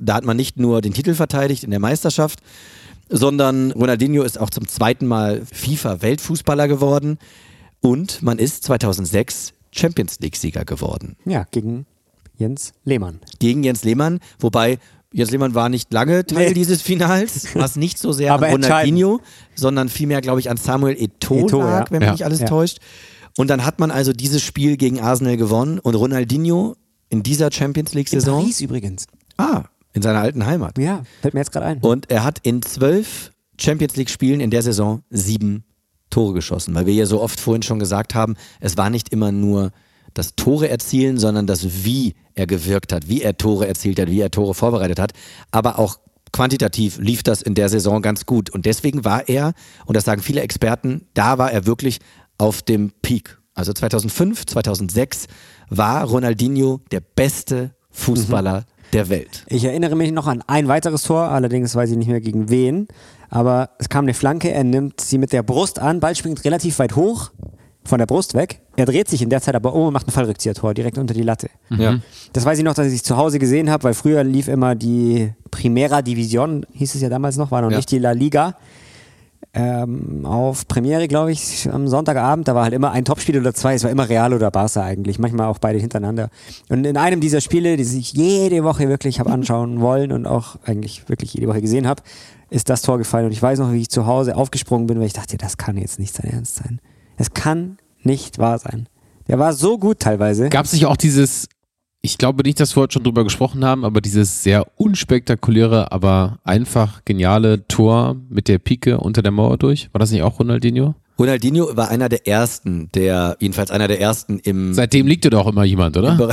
da hat man nicht nur den Titel verteidigt in der Meisterschaft, sondern Ronaldinho ist auch zum zweiten Mal FIFA-Weltfußballer geworden und man ist 2006 Champions League-Sieger geworden Ja, gegen Jens Lehmann. gegen Jens Lehmann, wobei Jens Lehmann war nicht lange Teil Nee. dieses Finals, was nicht so sehr Aber an Ronaldinho, sondern vielmehr, glaube ich, an Samuel Eto'o Eto'o, lag, ja. wenn mich Ja. nicht alles Ja. täuscht. Und dann hat man also dieses Spiel gegen Arsenal gewonnen und Ronaldinho in dieser Champions In League-Saison, Paris übrigens. ah, in seiner alten Heimat. Ja, fällt mir jetzt gerade ein. Und er hat in zwölf Champions League-Spielen in der Saison sieben Tore geschossen, weil wir ja so oft vorhin schon gesagt haben, es war nicht immer nur das Tore erzielen, sondern das, wie er gewirkt hat, wie er Tore erzielt hat, wie er Tore vorbereitet hat. Aber auch quantitativ lief das in der Saison ganz gut. Und deswegen war er, und das sagen viele Experten, da war er wirklich auf dem Peak. Also 2005, 2006 war Ronaldinho der beste Fußballer der Welt. Ich erinnere mich noch an ein weiteres Tor, allerdings weiß ich nicht mehr gegen wen. Aber es kam eine Flanke, er nimmt sie mit der Brust an, Ball springt relativ weit hoch, von der Brust weg. Er dreht sich in der Zeit aber um und macht ein Fallrückzieher-Tor direkt unter die Latte. Ja. Das weiß ich noch, dass ich zu Hause gesehen habe, weil früher lief immer die Primera Division, hieß es ja damals noch, war noch Ja. nicht die La Liga. Ähm, auf Premiere, glaube ich, am Sonntagabend, da war halt immer ein Topspiel oder zwei, es war immer Real oder Barca eigentlich, manchmal auch beide hintereinander. Und in einem dieser Spiele, die ich jede Woche wirklich habe anschauen wollen und auch eigentlich wirklich jede Woche gesehen habe, ist das Tor gefallen. Und ich weiß noch, wie ich zu Hause aufgesprungen bin, weil ich dachte, das kann jetzt nicht sein Ernst sein. Es kann nicht wahr sein. Der war so gut teilweise. Gab es nicht auch dieses, ich glaube nicht, dass wir heute schon drüber gesprochen haben, aber dieses sehr unspektakuläre, aber einfach geniale Tor mit der Pike unter der Mauer durch? War das nicht auch Ronaldinho? Ronaldinho war einer der ersten, der, jedenfalls einer der ersten im. Seitdem liegt doch immer jemand, oder?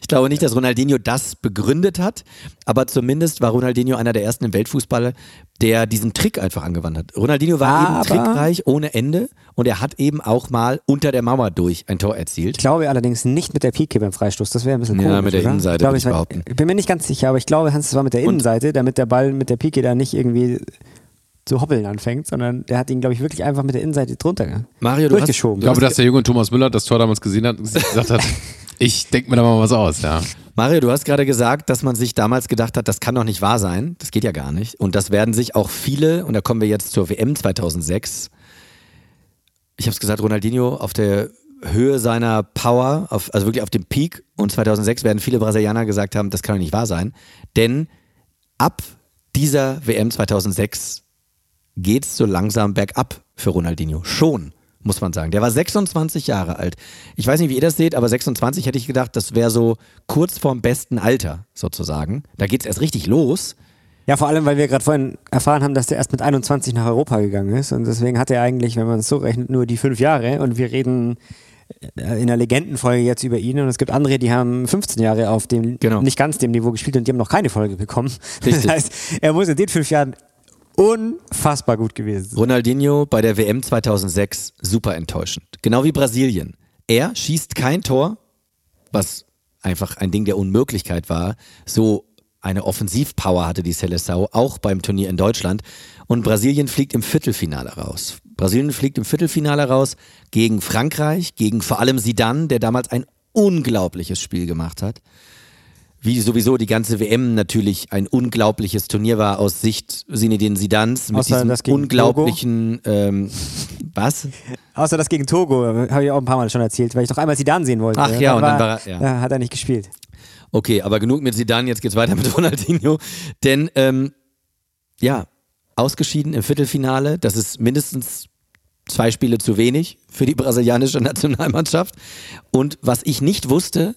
ich glaube nicht, dass Ronaldinho das begründet hat, aber zumindest war Ronaldinho einer der ersten im Weltfußball, der diesen Trick einfach angewandt hat. Ronaldinho war Aber- eben trickreich ohne Ende und er hat eben auch mal unter der Mauer durch ein Tor erzielt. Ich glaube allerdings nicht mit der Pike beim Freistoß. Das wäre ein bisschen Ja, komisch. mit der oder? Innenseite, Glaube würde ich war- behaupten. Ich bin mir nicht ganz sicher, aber ich glaube, Hans, es war mit der Innenseite, damit der Ball mit der Pike da nicht irgendwie zu hoppeln anfängt, sondern der hat ihn, glaube ich, wirklich einfach mit der Innenseite drunter Mario, du hast, durchgeschoben. Ich glaube, dass der junge Thomas Müller das Tor damals gesehen hat und gesagt hat, ich denke mir da mal was aus, ja. Mario, du hast gerade gesagt, dass man sich damals gedacht hat, das kann doch nicht wahr sein. Das geht ja gar nicht. Und das werden sich auch viele, und da kommen wir jetzt zur WM 2006. Ich habe es gesagt, Ronaldinho auf der Höhe seiner Power, auf, also wirklich auf dem Peak. Und 2006 werden viele Brasilianer gesagt haben, das kann doch nicht wahr sein. Denn ab dieser WM 2006 geht's so langsam bergab für Ronaldinho. Schon, muss man sagen. Der war 26 Jahre alt. Ich weiß nicht, wie ihr das seht, aber 26 hätte ich gedacht, das wäre so kurz vorm besten Alter sozusagen. Da geht's erst richtig los. Ja, vor allem, weil wir gerade vorhin erfahren haben, dass der erst mit 21 nach Europa gegangen ist. Und deswegen hat er eigentlich, wenn man es so rechnet, nur die fünf Jahre. Und wir reden äh, in der Legendenfolge jetzt über ihn. Und es gibt andere, die haben 15 Jahre auf dem, Genau. nicht ganz dem Niveau gespielt und die haben noch keine Folge bekommen. Richtig. Das heißt, er muss in den fünf Jahren unfassbar gut gewesen. Ronaldinho bei der WM 2006 super enttäuschend. Genau wie Brasilien. Er schießt kein Tor, was einfach ein Ding der Unmöglichkeit war. So eine Offensivpower hatte die Seleção, auch beim Turnier in Deutschland. Und Brasilien fliegt im Viertelfinale raus. Brasilien fliegt im Viertelfinale raus gegen Frankreich, gegen vor allem Zidane, der damals ein unglaubliches Spiel gemacht hat. Wie sowieso die ganze WM natürlich ein unglaubliches Turnier war aus Sicht Zinedine Zidans mit Außer diesem das gegen unglaublichen ähm, was? Außer das gegen Togo, habe ich auch ein paar Mal schon erzählt, weil ich doch einmal Zidane sehen wollte. Ach ja, Da und dann war er- ja. Hat er nicht gespielt. Okay, aber genug mit Zidane, jetzt geht's weiter mit Ronaldinho. Denn, ähm, ja, ausgeschieden im Viertelfinale, das ist mindestens zwei Spiele zu wenig für die brasilianische Nationalmannschaft. Und was ich nicht wusste,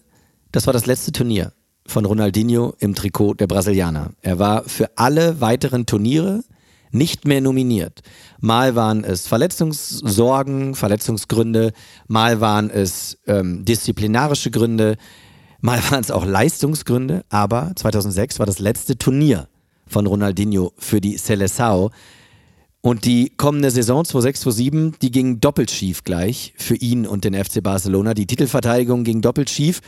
das war das letzte Turnier von Ronaldinho im Trikot der Brasilianer. Er war für alle weiteren Turniere nicht mehr nominiert. Mal waren es Verletzungssorgen, Verletzungsgründe, mal waren es ähm, disziplinarische Gründe, mal waren es auch Leistungsgründe, aber 2006 war das letzte Turnier von Ronaldinho für die Seleção. Und die kommende Saison 2006-2007, die ging doppelt schief gleich für ihn und den FC Barcelona. Die Titelverteidigung ging doppelt schief.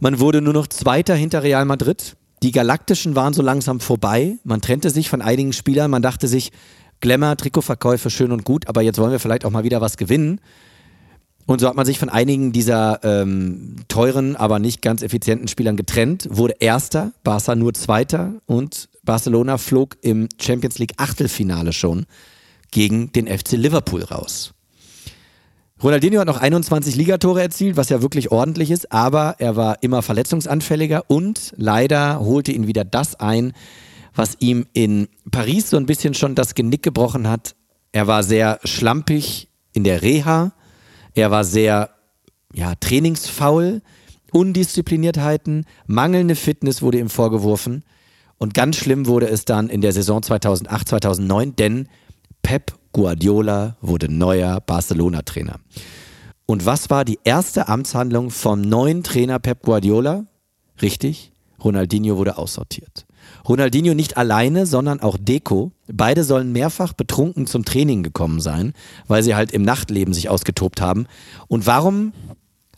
Man wurde nur noch Zweiter hinter Real Madrid. Die Galaktischen waren so langsam vorbei. Man trennte sich von einigen Spielern. Man dachte sich, Glamour, Trikotverkäufe, schön und gut, aber jetzt wollen wir vielleicht auch mal wieder was gewinnen. Und so hat man sich von einigen dieser ähm, teuren, aber nicht ganz effizienten Spielern getrennt, wurde Erster, Barca nur Zweiter und Barcelona flog im Champions League Achtelfinale schon gegen den FC Liverpool raus. Ronaldinho hat noch 21 Ligatore erzielt, was ja wirklich ordentlich ist, aber er war immer verletzungsanfälliger und leider holte ihn wieder das ein, was ihm in Paris so ein bisschen schon das Genick gebrochen hat. Er war sehr schlampig in der Reha, er war sehr ja, trainingsfaul, Undiszipliniertheiten, mangelnde Fitness wurde ihm vorgeworfen und ganz schlimm wurde es dann in der Saison 2008, 2009, denn Pep Guardiola wurde neuer Barcelona-Trainer. Und was war die erste Amtshandlung vom neuen Trainer Pep Guardiola? Richtig, Ronaldinho wurde aussortiert. Ronaldinho nicht alleine, sondern auch Deco. Beide sollen mehrfach betrunken zum Training gekommen sein, weil sie halt im Nachtleben sich ausgetobt haben. Und warum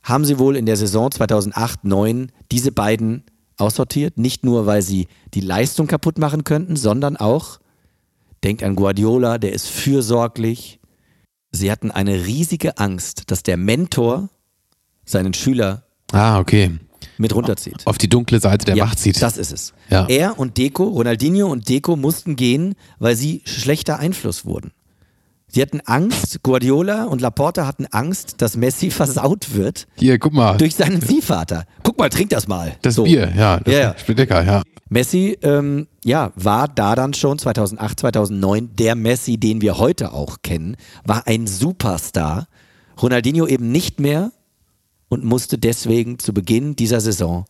haben sie wohl in der Saison 2008-9 diese beiden aussortiert? Nicht nur, weil sie die Leistung kaputt machen könnten, sondern auch, denkt an Guardiola, der ist fürsorglich. Sie hatten eine riesige Angst, dass der Mentor seinen Schüler Ah, okay. mit runterzieht. Auf die dunkle Seite der Ja, Macht zieht. Das ist es. Ja. Er und Deco, Ronaldinho und Deco mussten gehen, weil sie schlechter Einfluss wurden. Sie hatten Angst, Guardiola und Laporta hatten Angst, dass Messi versaut wird Hier, guck mal. durch seinen Ziehvater. Guck mal, trink das mal. das So. Bier, ja. Das Ja, ja. schmeckt lecker, ja. Messi, ähm, ja, war da dann schon 2008, 2009 der Messi, den wir heute auch kennen, war ein Superstar. Ronaldinho eben nicht mehr und musste deswegen zu Beginn dieser Saison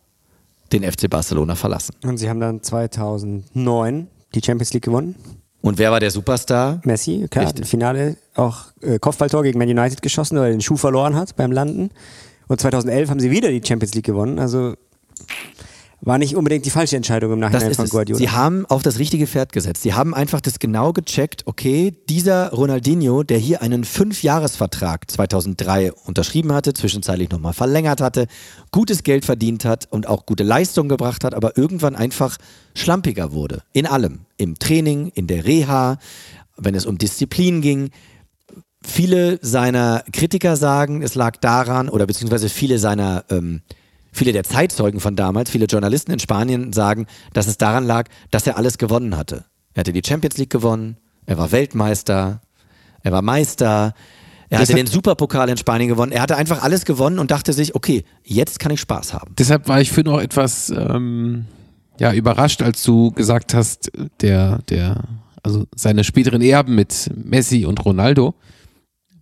den FC Barcelona verlassen. Und sie haben dann 2009 die Champions League gewonnen. Und wer war der Superstar? Messi, klar, Richtig. im Finale auch äh, Kopfballtor gegen Man United geschossen, weil er den Schuh verloren hat beim Landen. Und 2011 haben sie wieder die Champions League gewonnen. Also war nicht unbedingt die falsche Entscheidung im Nachhinein von. Guardiola. Sie haben auf das richtige Pferd gesetzt. Sie haben einfach das genau gecheckt, okay, dieser Ronaldinho, der hier einen Fünfjahresvertrag 2003 unterschrieben hatte, zwischenzeitlich nochmal verlängert hatte, gutes Geld verdient hat und auch gute Leistung gebracht hat, aber irgendwann einfach schlampiger wurde. In allem. Im Training, in der Reha, wenn es um Disziplin ging. Viele seiner Kritiker sagen, es lag daran, oder beziehungsweise viele seiner ähm, Viele der Zeitzeugen von damals, viele Journalisten in Spanien sagen, dass es daran lag, dass er alles gewonnen hatte. Er hatte die Champions League gewonnen, er war Weltmeister, er war Meister, er hatte den Superpokal in Spanien gewonnen. Er hatte einfach alles gewonnen und dachte sich, okay, jetzt kann ich Spaß haben. Deshalb war ich für noch etwas ähm, ja, überrascht, als du gesagt hast, der, der, also seine späteren Erben mit Messi und Ronaldo,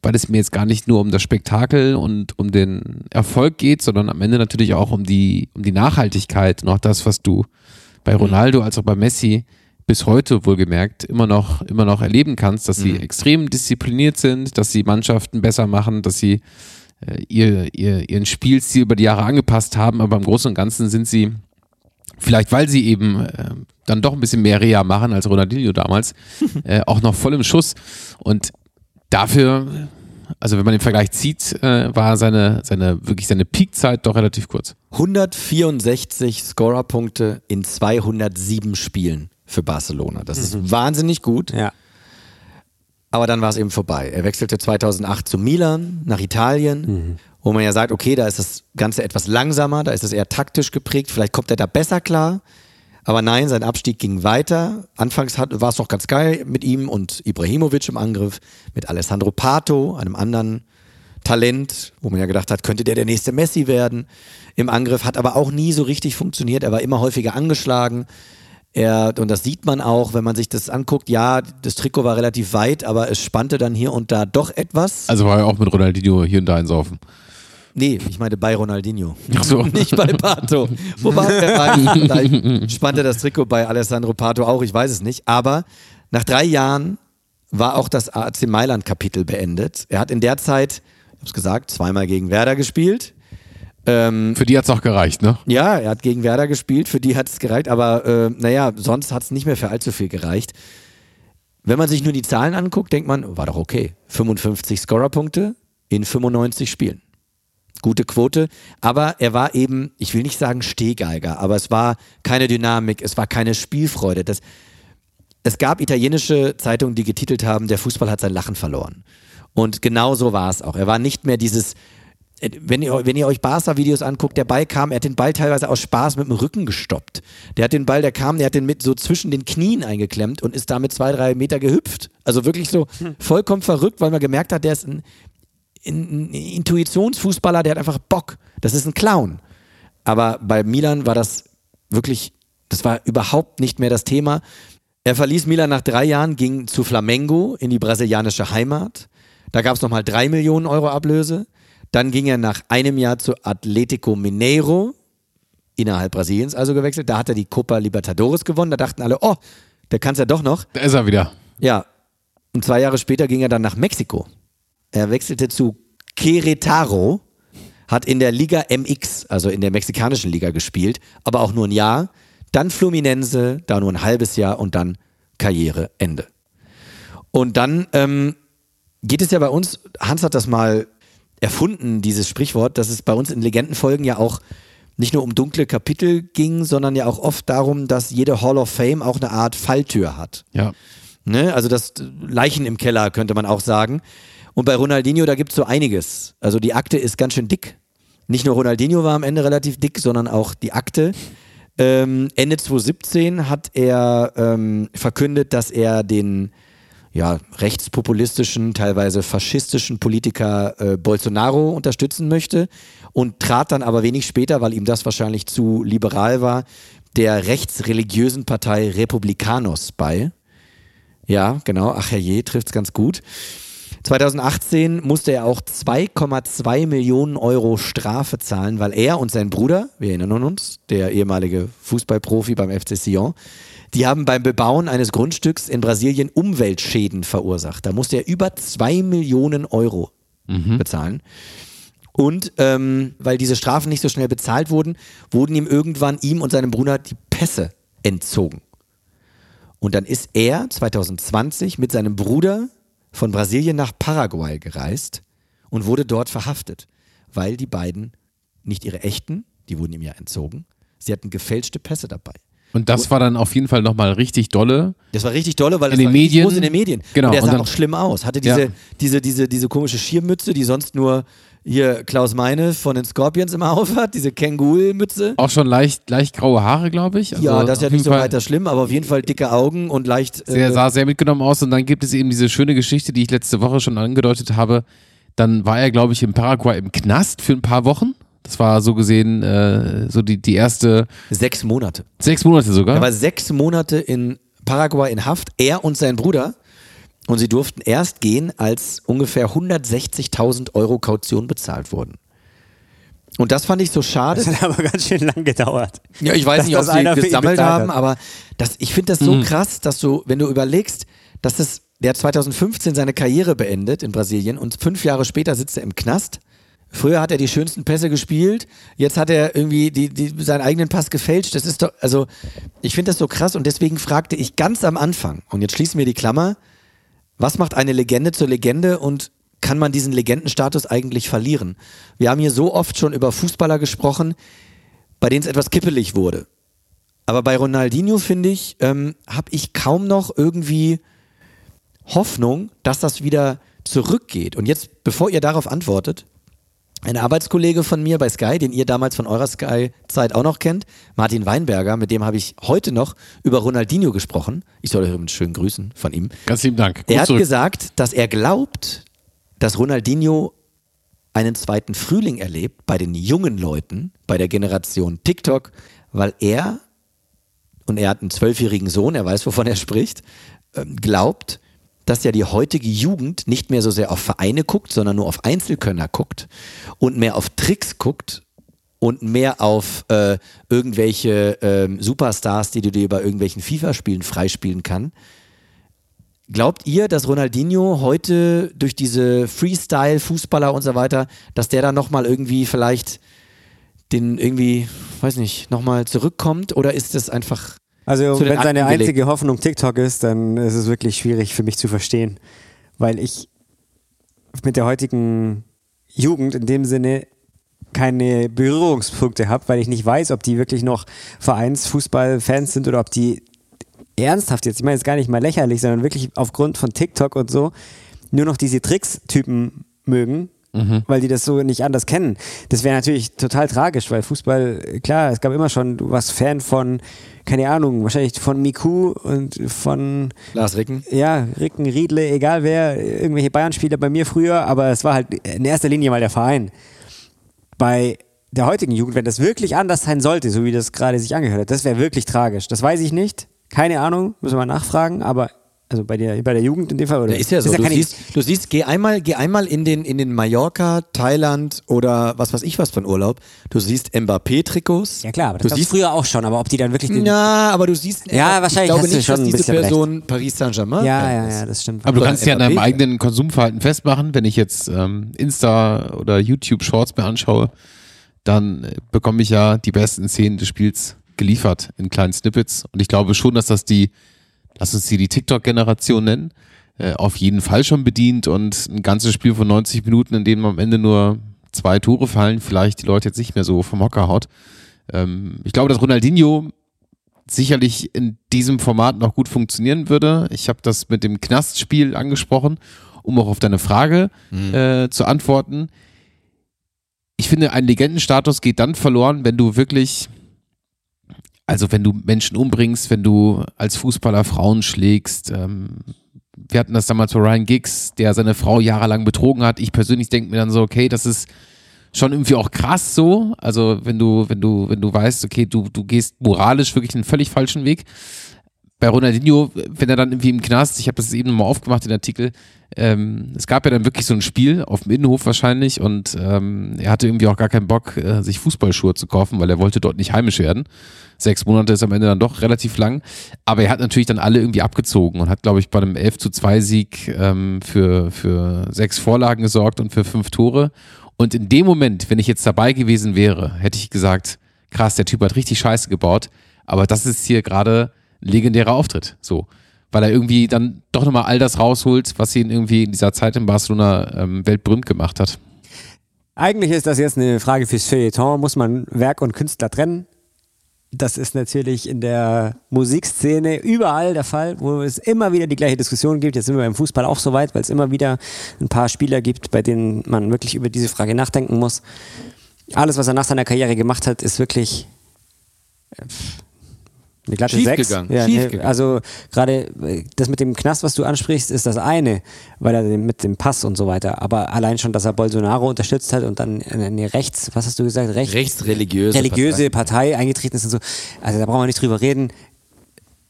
weil es mir jetzt gar nicht nur um das Spektakel und um den Erfolg geht, sondern am Ende natürlich auch um die, um die Nachhaltigkeit. Und auch das, was du bei Ronaldo als auch bei Messi bis heute wohlgemerkt immer noch, immer noch erleben kannst, dass sie extrem diszipliniert sind, dass sie Mannschaften besser machen, dass sie äh, ihr, ihr, ihren Spielstil über die Jahre angepasst haben, aber im Großen und Ganzen sind sie, vielleicht weil sie eben äh, dann doch ein bisschen mehr Reha machen als Ronaldinho damals, äh, auch noch voll im Schuss. Und dafür, also wenn man den Vergleich zieht, äh, war seine, seine, wirklich seine Peakzeit doch relativ kurz. 164 Scorerpunkte in 207 Spielen für Barcelona. Das ist wahnsinnig gut. ja. Aber dann war es eben vorbei. Er wechselte 2008 zu Milan, nach Italien, wo man ja sagt, okay, da ist das Ganze etwas langsamer, da ist es eher taktisch geprägt, vielleicht kommt er da besser klar. Aber nein, sein Abstieg ging weiter. Anfangs war es noch ganz geil mit ihm und Ibrahimovic im Angriff, mit Alessandro Pato, einem anderen Talent, wo man ja gedacht hat, könnte der der nächste Messi werden. Im Angriff hat aber auch nie so richtig funktioniert. Er war immer häufiger angeschlagen. Er, und das sieht man auch, wenn man sich das anguckt. Ja, das Trikot war relativ weit, aber es spannte dann hier und da doch etwas. Also war er auch mit Ronaldinho hier und da einsaufen. Nee, ich meine bei Ronaldinho. Ach so. Nicht bei Pato. Wobei, wer weiß, vielleicht spannte das Trikot bei Alessandro Pato auch, ich weiß es nicht. Aber Nach drei Jahren war auch das AC Mailand-Kapitel beendet. Er hat in der Zeit, ich habe es gesagt, zweimal gegen Werder gespielt. Ähm, Für die hat es auch gereicht, ne? ja, er hat gegen Werder gespielt, für die hat es gereicht, aber äh, naja, sonst hat es nicht mehr für allzu viel gereicht. Wenn man sich nur die Zahlen anguckt, denkt man, war doch okay. 55 Scorerpunkte in 95 Spielen. Gute Quote, aber er war eben, ich will nicht sagen Stehgeiger, aber es war keine Dynamik, es war keine Spielfreude. Das, es gab italienische Zeitungen, die getitelt haben, der Fußball hat sein Lachen verloren. Und genau so war es auch. Er war nicht mehr dieses, äh, wenn ihr, wenn ihr euch Barca-Videos anguckt, der Ball kam, er hat den Ball teilweise aus Spaß mit dem Rücken gestoppt. Der hat den Ball, der kam, der hat den mit so zwischen den Knien eingeklemmt und ist damit zwei, drei Meter gehüpft. Also wirklich so vollkommen verrückt, weil man gemerkt hat, der ist ein, ein, Intuitionsfußballer, der hat einfach Bock. Das ist ein Clown. Aber bei Milan war das wirklich, das war überhaupt nicht mehr das Thema. Er verließ Milan nach drei Jahren, ging zu Flamengo in die brasilianische Heimat. Da gab es nochmal drei Millionen Euro Ablöse. Dann ging er nach einem Jahr zu Atletico Mineiro, innerhalb Brasiliens also gewechselt. Da hat er die Copa Libertadores gewonnen. Da dachten alle, oh, der kann es ja doch noch. Da ist er wieder. Ja. Und zwei Jahre später ging er dann nach Mexiko. Er wechselte zu Querétaro, hat in der Liga MX, also in der mexikanischen Liga gespielt, aber auch nur ein Jahr. Dann Fluminense, da nur ein halbes Jahr und dann Karriereende. Und dann ähm, geht es ja bei uns, Hans hat das mal erfunden, dieses Sprichwort, dass es bei uns in Legendenfolgen ja auch nicht nur um dunkle Kapitel ging, sondern ja auch oft darum, dass jede Hall of Fame auch eine Art Falltür hat. Ja. Ne? Also das Leichen im Keller, könnte man auch sagen. Und bei Ronaldinho, da gibt es so einiges. Also die Akte ist ganz schön dick. Nicht nur Ronaldinho war am Ende relativ dick, sondern auch die Akte. Ähm, Ende 2017 hat er ähm, verkündet, dass er den ja, rechtspopulistischen, teilweise faschistischen Politiker äh, Bolsonaro unterstützen möchte und trat dann aber wenig später, weil ihm das wahrscheinlich zu liberal war, der rechtsreligiösen Partei Republicanos bei. Ja, genau, ach herrje, trifft's ganz gut. 2018 musste er auch 2,2 Millionen Euro Strafe zahlen, weil er und sein Bruder, wir erinnern uns, der ehemalige Fußballprofi beim FC Sion, die haben beim Bebauen eines Grundstücks in Brasilien Umweltschäden verursacht. Da musste er über 2 Millionen Euro bezahlen. Und ähm, weil diese Strafen nicht so schnell bezahlt wurden, wurden ihm irgendwann ihm und seinem Bruder die Pässe entzogen. Und dann ist er 2020 mit seinem Bruder von Brasilien nach Paraguay gereist und wurde dort verhaftet, weil die beiden nicht ihre echten, die wurden ihm ja entzogen, sie hatten gefälschte Pässe dabei. Und das war dann auf jeden Fall nochmal richtig dolle. Das war richtig dolle, weil In das den Medien. groß in den Medien. Genau, Und der und sah dann- auch schlimm aus. Hatte diese, Ja. diese, diese, diese komische Schirmmütze, die sonst nur hier Klaus Meine von den Scorpions immer aufhat, diese Känguru-Mütze. Auch schon leicht, leicht graue Haare, glaube ich. Also ja, das ist ja auf nicht so Fall weiter schlimm, aber auf jeden Fall dicke Augen und leicht. Sehr, äh, sah sehr mitgenommen aus. Und dann gibt es eben diese schöne Geschichte, die ich letzte Woche schon angedeutet habe. Dann war er, glaube ich, in Paraguay im Knast für ein paar Wochen. Das war so gesehen äh, so die, die erste sechs Monate. sechs Monate sogar. Er war sechs Monate in Paraguay in Haft, er und sein Bruder. Und sie durften erst gehen, als ungefähr 160.000 Euro Kaution bezahlt wurden. Und das fand ich so schade. Das hat aber ganz schön lang gedauert. Ja, ich weiß nicht, ob sie gesammelt haben, aber das, ich finde das so krass, dass du, wenn du überlegst, dass das, der hat 2015 seine Karriere beendet in Brasilien und fünf Jahre später sitzt er im Knast. Früher hat er die schönsten Pässe gespielt, jetzt hat er irgendwie die, die, seinen eigenen Pass gefälscht. Das ist doch, also ich finde das so krass und deswegen fragte ich ganz am Anfang, und jetzt schließen wir die Klammer, was macht eine Legende zur Legende und kann man diesen Legendenstatus eigentlich verlieren? Wir haben hier so oft schon über Fußballer gesprochen, bei denen es etwas kippelig wurde. Aber bei Ronaldinho, finde ich, ähm, habe ich kaum noch irgendwie Hoffnung, dass das wieder zurückgeht. Und jetzt, bevor ihr darauf antwortet, ein Arbeitskollege von mir bei Sky, den ihr damals von eurer Sky-Zeit auch noch kennt, Martin Weinberger, mit dem habe ich heute noch über Ronaldinho gesprochen. Ich soll euch übrigens schön grüßen von ihm. Ganz lieben Dank. Er Gut hat zurück. gesagt, dass er glaubt, dass Ronaldinho einen zweiten Frühling erlebt bei den jungen Leuten, bei der Generation TikTok, weil er, und er hat einen zwölfjährigen Sohn, er weiß, wovon er spricht, ähm, glaubt, dass ja die heutige Jugend nicht mehr so sehr auf Vereine guckt, sondern nur auf Einzelkönner guckt und mehr auf Tricks guckt und mehr auf äh, irgendwelche ähm, Superstars, die du dir bei irgendwelchen FIFA-Spielen freispielen kann, Glaubt ihr, dass Ronaldinho heute durch diese Freestyle, Fußballer und so weiter, dass der dann nochmal irgendwie vielleicht den irgendwie, weiß nicht, nochmal zurückkommt? Oder ist das einfach. Also, wenn seine Akten gelegt? einzige Hoffnung TikTok ist, dann ist es wirklich schwierig für mich zu verstehen. Weil ich mit der heutigen Jugend in dem Sinne keine Berührungspunkte habe, weil ich nicht weiß, ob die wirklich noch Vereinsfußballfans sind oder ob die ernsthaft jetzt, ich meine jetzt gar nicht mal lächerlich, sondern wirklich aufgrund von TikTok und so, nur noch diese Tricks-Typen mögen, weil die das so nicht anders kennen. Das wäre natürlich total tragisch, weil Fußball, klar, es gab immer schon, du warst Fan von, keine Ahnung, wahrscheinlich von Miku und von Lars Ricken? ja, Ricken, Riedle, egal wer, irgendwelche Bayern-Spieler bei mir früher, aber es war halt in erster Linie mal der Verein. Bei der heutigen Jugend, wenn das wirklich anders sein sollte, so wie das gerade sich angehört hat, das wäre wirklich tragisch. Das weiß ich nicht. Keine Ahnung, müssen wir mal nachfragen, aber also bei der, bei der Jugend in dem Fall. Oder? Ja, ist ja so. Das du, keine- siehst, du siehst, geh einmal, geh einmal in den, in den Mallorca, Thailand oder was weiß ich was von Urlaub. Du siehst Mbappé-Trikots. ja klar, aber das du siehst früher auch schon, aber ob die dann wirklich den, Ja, aber du siehst. Ja, wahrscheinlich Ich glaube hast du nicht, schon dass ein diese bisschen recht. Person Paris Saint-Germain. ja, ja, ist. ja, das stimmt. Aber du kannst ja an deinem Mbappé. eigenen Konsumverhalten festmachen. Wenn ich jetzt ähm, Insta oder YouTube Shorts mir anschaue, dann äh, bekomme ich ja die besten Szenen des Spiels geliefert in kleinen Snippets. Und ich glaube schon, dass das die, lass uns sie die TikTok-Generation nennen, äh, auf jeden Fall schon bedient und ein ganzes Spiel von 90 Minuten, in dem am Ende nur zwei Tore fallen, vielleicht die Leute jetzt nicht mehr so vom Hocker haut. Ähm, ich glaube, dass Ronaldinho sicherlich in diesem Format noch gut funktionieren würde. Ich habe das mit dem Knastspiel angesprochen, um auch auf deine Frage äh, zu antworten. Ich finde, ein Legendenstatus geht dann verloren, wenn du wirklich, also wenn du Menschen umbringst, wenn du als Fußballer Frauen schlägst. Ähm, wir hatten das damals bei Ryan Giggs, der seine Frau jahrelang betrogen hat. Ich persönlich denke mir dann so, okay, das ist schon irgendwie auch krass so. Also wenn du, wenn du, wenn du weißt, okay, du, du gehst moralisch wirklich einen völlig falschen Weg. Bei Ronaldinho, wenn er dann irgendwie im Knast, ich habe das eben nochmal aufgemacht, den Artikel, ähm, es gab ja dann wirklich so ein Spiel auf dem Innenhof wahrscheinlich und ähm, er hatte irgendwie auch gar keinen Bock, äh, sich Fußballschuhe zu kaufen, weil er wollte dort nicht heimisch werden. Sechs Monate ist am Ende dann doch relativ lang. Aber er hat natürlich dann alle irgendwie abgezogen und hat, glaube ich, bei einem 11 zu 2 Sieg ähm, für, für sechs Vorlagen gesorgt und für fünf Tore. Und in dem Moment, wenn ich jetzt dabei gewesen wäre, hätte ich gesagt, krass, der Typ hat richtig Scheiße gebaut, aber das ist hier gerade legendärer Auftritt. So. Weil er irgendwie dann doch nochmal all das rausholt, was ihn irgendwie in dieser Zeit in Barcelona ähm, weltberühmt gemacht hat. Eigentlich ist das jetzt eine Frage fürs Feuilleton. Muss man Werk und Künstler trennen? Das ist natürlich in der Musikszene überall der Fall, wo es immer wieder die gleiche Diskussion gibt. Jetzt sind wir beim Fußball auch so weit, weil es immer wieder ein paar Spieler gibt, bei denen man wirklich über diese Frage nachdenken muss. Alles, was er nach seiner Karriere gemacht hat, ist wirklich äh, eine glatte Schief Sechs. gegangen, Ja, schief ne, gegangen. Also gerade äh, das mit dem Knast, was du ansprichst, ist das eine, weil er mit dem Pass und so weiter. Aber allein schon, dass er Bolsonaro unterstützt hat und dann in eine rechts, was hast du gesagt, rechts, Rechtsreligiöse. religiöse Partei. eingetreten ist und so. Also da brauchen wir nicht drüber reden.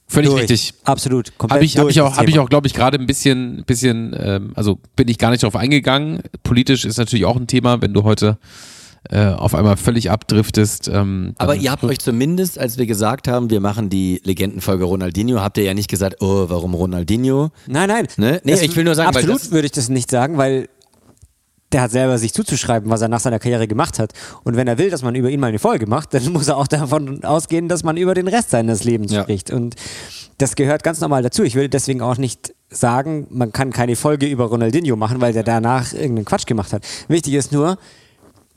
Völlig Durch. richtig. Absolut. Komplett Habe ich, hab ich auch, das hab ich auch glaube ich, gerade ein bisschen, bisschen ähm, also bin ich gar nicht darauf eingegangen. Politisch ist natürlich auch ein Thema, wenn du heute äh, auf einmal völlig abdriftest. Ähm, Aber ihr habt euch zumindest, als wir gesagt haben, wir machen die Legendenfolge Ronaldinho, habt ihr ja nicht gesagt, oh, warum Ronaldinho? Nein, nein. Ne? Nee, Das- ich will nur sagen, absolut würde ich das nicht sagen, weil der hat selber sich zuzuschreiben, was er nach seiner Karriere gemacht hat. Und wenn er will, dass man über ihn mal eine Folge macht, dann muss er auch davon ausgehen, dass man über den Rest seines Lebens Ja. spricht. Und das gehört ganz normal dazu. Ich will deswegen auch nicht sagen, man kann keine Folge über Ronaldinho machen, weil der danach irgendeinen Quatsch gemacht hat. Wichtig ist nur,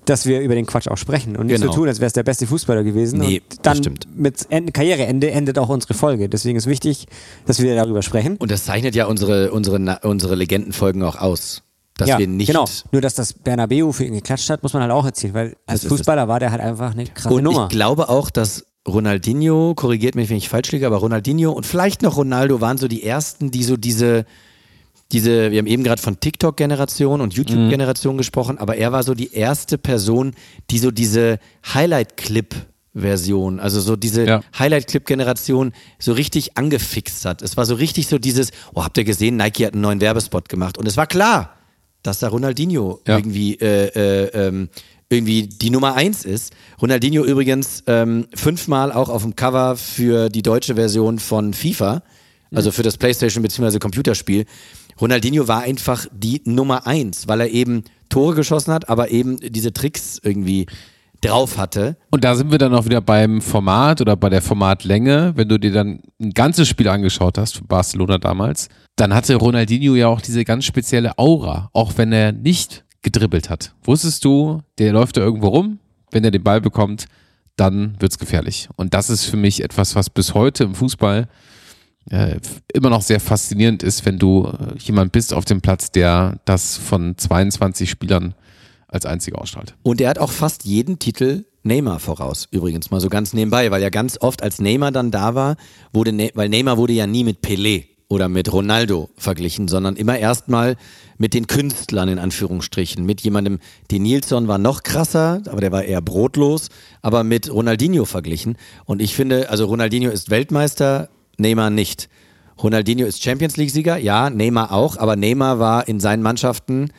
dass wir über den Quatsch auch sprechen und nicht Genau. so tun, als wäre es der beste Fußballer gewesen. Nee, und das dann stimmt. mit Ende, Karriereende endet auch unsere Folge. Deswegen ist wichtig, dass wir darüber sprechen. Und das zeichnet ja unsere, unsere, unsere Legendenfolgen auch aus. Dass ja, wir nicht. genau. Nur, dass das Bernabeu für ihn geklatscht hat, muss man halt auch erzählen, weil als Fußballer war der halt einfach eine krasse Und Nummer. ich glaube auch, dass Ronaldinho, korrigiert mich, wenn ich falsch liege, aber Ronaldinho und vielleicht noch Ronaldo waren so die ersten, die so diese, diese, wir haben eben gerade von TikTok-Generation und YouTube-Generation gesprochen, aber er war so die erste Person, die so diese Highlight-Clip-Version, also so diese Ja. Highlight-Clip-Generation so richtig angefixt hat. Es war so richtig so dieses, oh, habt ihr gesehen, Nike hat einen neuen Werbespot gemacht und es war klar, dass da Ronaldinho Ja. irgendwie äh, äh, ähm, irgendwie die Nummer eins ist. Ronaldinho übrigens ähm, fünfmal auch auf dem Cover für die deutsche Version von FIFA. also für das Playstation bzw. Computerspiel. Ronaldinho war einfach die Nummer eins, weil er eben Tore geschossen hat, aber eben diese Tricks irgendwie drauf hatte. Und da sind wir dann auch wieder beim Format oder bei der Formatlänge. Wenn du dir dann ein ganzes Spiel angeschaut hast, für Barcelona damals, dann hatte Ronaldinho ja auch diese ganz spezielle Aura, auch wenn er nicht gedribbelt hat. Wusstest du, der läuft da irgendwo rum, wenn er den Ball bekommt, dann wird's gefährlich. Und das ist für mich etwas, was bis heute im Fußball immer noch sehr faszinierend ist, wenn du äh, jemand bist auf dem Platz, der das von 22 Spielern als einziger ausstrahlt. Und er hat auch fast jeden Titel Neymar voraus, übrigens mal so ganz nebenbei, weil ja ganz oft als Neymar dann da war, wurde ne weil Neymar wurde ja nie mit Pelé oder mit Ronaldo verglichen, sondern immer erstmal mit den Künstlern in Anführungsstrichen, mit jemandem, die Nilsson war noch krasser, aber der war eher brotlos, aber mit Ronaldinho verglichen. Und ich finde, also Ronaldinho ist Weltmeister, Neymar nicht. Ronaldinho ist Champions League-Sieger, ja, Neymar auch, aber Neymar war in seinen Mannschaften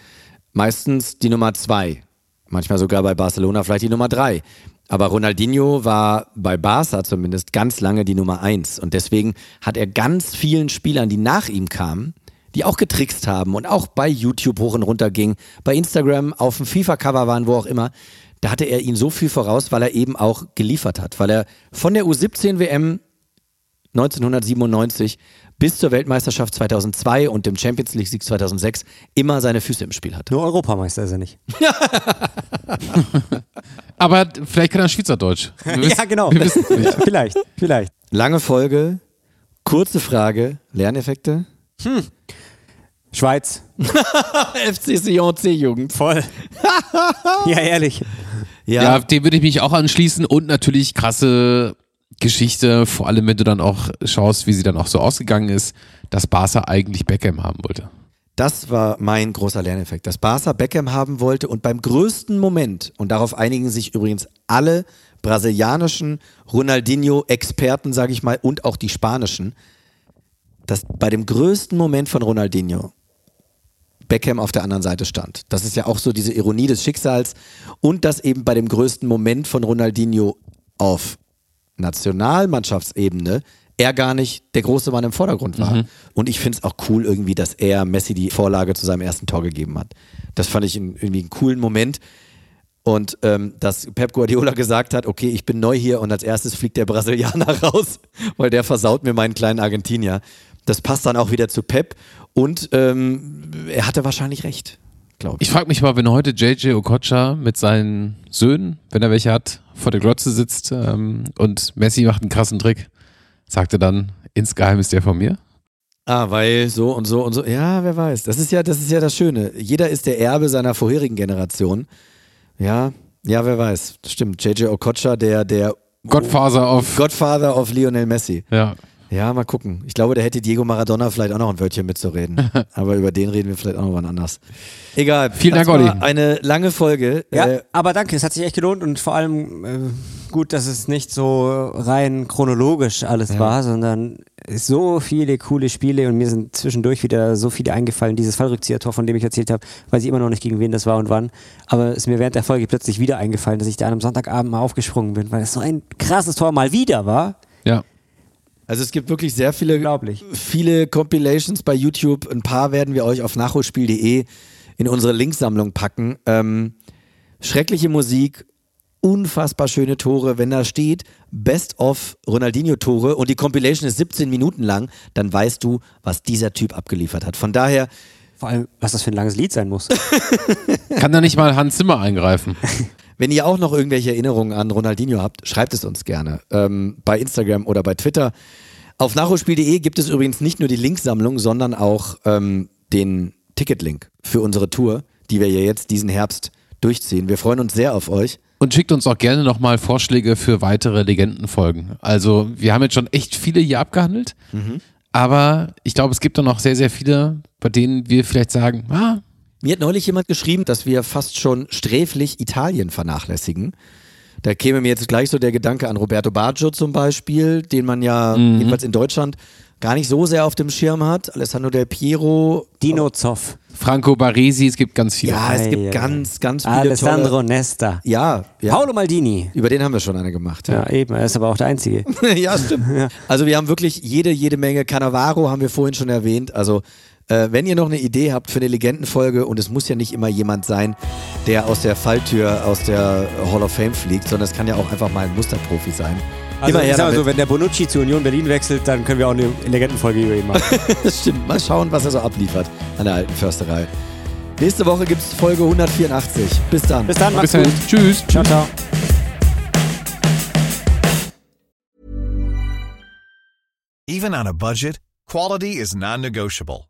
meistens die Nummer zwei. Manchmal sogar bei Barcelona vielleicht die Nummer drei. Aber Ronaldinho war bei Barca zumindest ganz lange die Nummer eins. Und deswegen hat er ganz vielen Spielern, die nach ihm kamen, die auch getrickst haben und auch bei YouTube hoch und runter ging, bei Instagram auf dem FIFA-Cover waren, wo auch immer, da hatte er ihn so viel voraus, weil er eben auch geliefert hat. Weil er von der U17 WM 1997 bis zur Weltmeisterschaft 2002 und dem Champions League Sieg 2006 immer seine Füße im Spiel hatte. Nur Europameister ist er nicht. Aber vielleicht kann er Schweizerdeutsch. Wissen- ja, genau. Vielleicht, vielleicht. Lange Folge, kurze Frage, Lerneffekte? Schweiz. FC Sion C-Jugend. Voll. ja, ehrlich. Ja, dem würde ich mich auch anschließen und natürlich krasse Geschichte, vor allem wenn du dann auch schaust, wie sie dann auch so ausgegangen ist, dass Barca eigentlich Beckham haben wollte. Das war mein großer Lerneffekt, dass Barca Beckham haben wollte und beim größten Moment, und darauf einigen sich übrigens alle brasilianischen Ronaldinho-Experten, sage ich mal, und auch die spanischen, dass bei dem größten Moment von Ronaldinho Beckham auf der anderen Seite stand. Das ist ja auch so diese Ironie des Schicksals und dass eben bei dem größten Moment von Ronaldinho auf Nationalmannschaftsebene er gar nicht der große Mann im Vordergrund war. Mhm. Und ich finde es auch cool irgendwie, dass er Messi die Vorlage zu seinem ersten Tor gegeben hat. Das fand ich irgendwie einen coolen Moment. Und ähm, dass Pep Guardiola gesagt hat, okay, ich bin neu hier und als erstes fliegt der Brasilianer raus, weil der versaut mir meinen kleinen Argentinier. Das passt dann auch wieder zu Pep und ähm, er hatte wahrscheinlich recht, glaube ich. Ich frage mich mal, wenn heute JJ Okocha mit seinen Söhnen, wenn er welche hat, vor der Glotze sitzt ähm, und Messi macht einen krassen Trick, sagt er dann, insgeheim ist der von mir? Ah, weil so und so und so. Ja, wer weiß. Das ist ja, das ist ja das Schöne. Jeder ist der Erbe seiner vorherigen Generation. Ja, ja, wer weiß. Stimmt. JJ Okocha, der, der Godfather of. Godfather of Lionel Messi. Ja. Ja, mal gucken. Ich glaube, da hätte Diego Maradona vielleicht auch noch ein Wörtchen mitzureden. Aber über den reden wir vielleicht auch noch wann anders. Egal. Vielen Dank, Olli. Eine lange Folge. Ja, Äh, aber danke, es hat sich echt gelohnt und vor allem äh, gut, dass es nicht so rein chronologisch alles war, sondern so viele coole Spiele und mir sind zwischendurch wieder so viele eingefallen. Dieses Fallrückzieher-Tor, von dem ich erzählt habe, weiß ich immer noch nicht, gegen wen das war und wann. Aber es ist mir während der Folge plötzlich wieder eingefallen, dass ich da an einem Sonntagabend mal aufgesprungen bin, weil es so ein krasses Tor mal wieder war. Ja. Also es gibt wirklich sehr viele, viele Compilations bei YouTube. Ein paar werden wir euch auf nachholspiel.de in unsere Linksammlung packen. Ähm, schreckliche Musik, unfassbar schöne Tore. Wenn da steht Best of Ronaldinho-Tore und die Compilation ist 17 Minuten lang, dann weißt du, was dieser Typ abgeliefert hat. Von daher. Vor allem, was das für ein langes Lied sein muss. Kann da nicht mal Hans Zimmer eingreifen? Wenn ihr auch noch irgendwelche Erinnerungen an Ronaldinho habt, schreibt es uns gerne. Ähm, bei Instagram oder bei Twitter. Auf nachholspiel.de gibt es übrigens nicht nur die Linksammlung, sondern auch ähm, den Ticketlink für unsere Tour, die wir ja jetzt diesen Herbst durchziehen. Wir freuen uns sehr auf euch. Und schickt uns auch gerne nochmal Vorschläge für weitere Legendenfolgen. Also, wir haben jetzt schon echt viele hier abgehandelt, aber ich glaube, es gibt da noch sehr, sehr viele, bei denen wir vielleicht sagen, ah, Mir hat neulich jemand geschrieben, dass wir fast schon sträflich Italien vernachlässigen. Da käme mir jetzt gleich so der Gedanke an Roberto Baggio zum Beispiel, den man ja Mhm. jedenfalls in Deutschland gar nicht so sehr auf dem Schirm hat. Alessandro Del Piero. Dino Zoff. Franco Baresi, es gibt ganz viele. Ja, es gibt ei, ganz, ganz viele Alessandro tolle. Nesta. Ja, ja. Paolo Maldini. Über den haben wir schon eine gemacht. Ja, eben, er ist aber auch der Einzige. ja, stimmt. Also wir haben wirklich jede, jede Menge. Cannavaro haben wir vorhin schon erwähnt. Also äh, wenn ihr noch eine Idee habt für eine Legendenfolge, und es muss ja nicht immer jemand sein, der aus der Falltür aus der Hall of Fame fliegt, sondern es kann ja auch einfach mal ein Musterprofi sein. Also, Immer her ich sag mal damit. so, wenn der Bonucci zu Union Berlin wechselt, dann können wir auch eine Legendenfolge über ihn machen. Das stimmt. Mal schauen, was er so abliefert an der alten Försterei. Nächste Woche gibt es Folge 184. Bis dann. Bis dann, Bis macht's dahin. gut. Tschüss. Ciao, ciao. Even on a budget, quality is non-negotiable.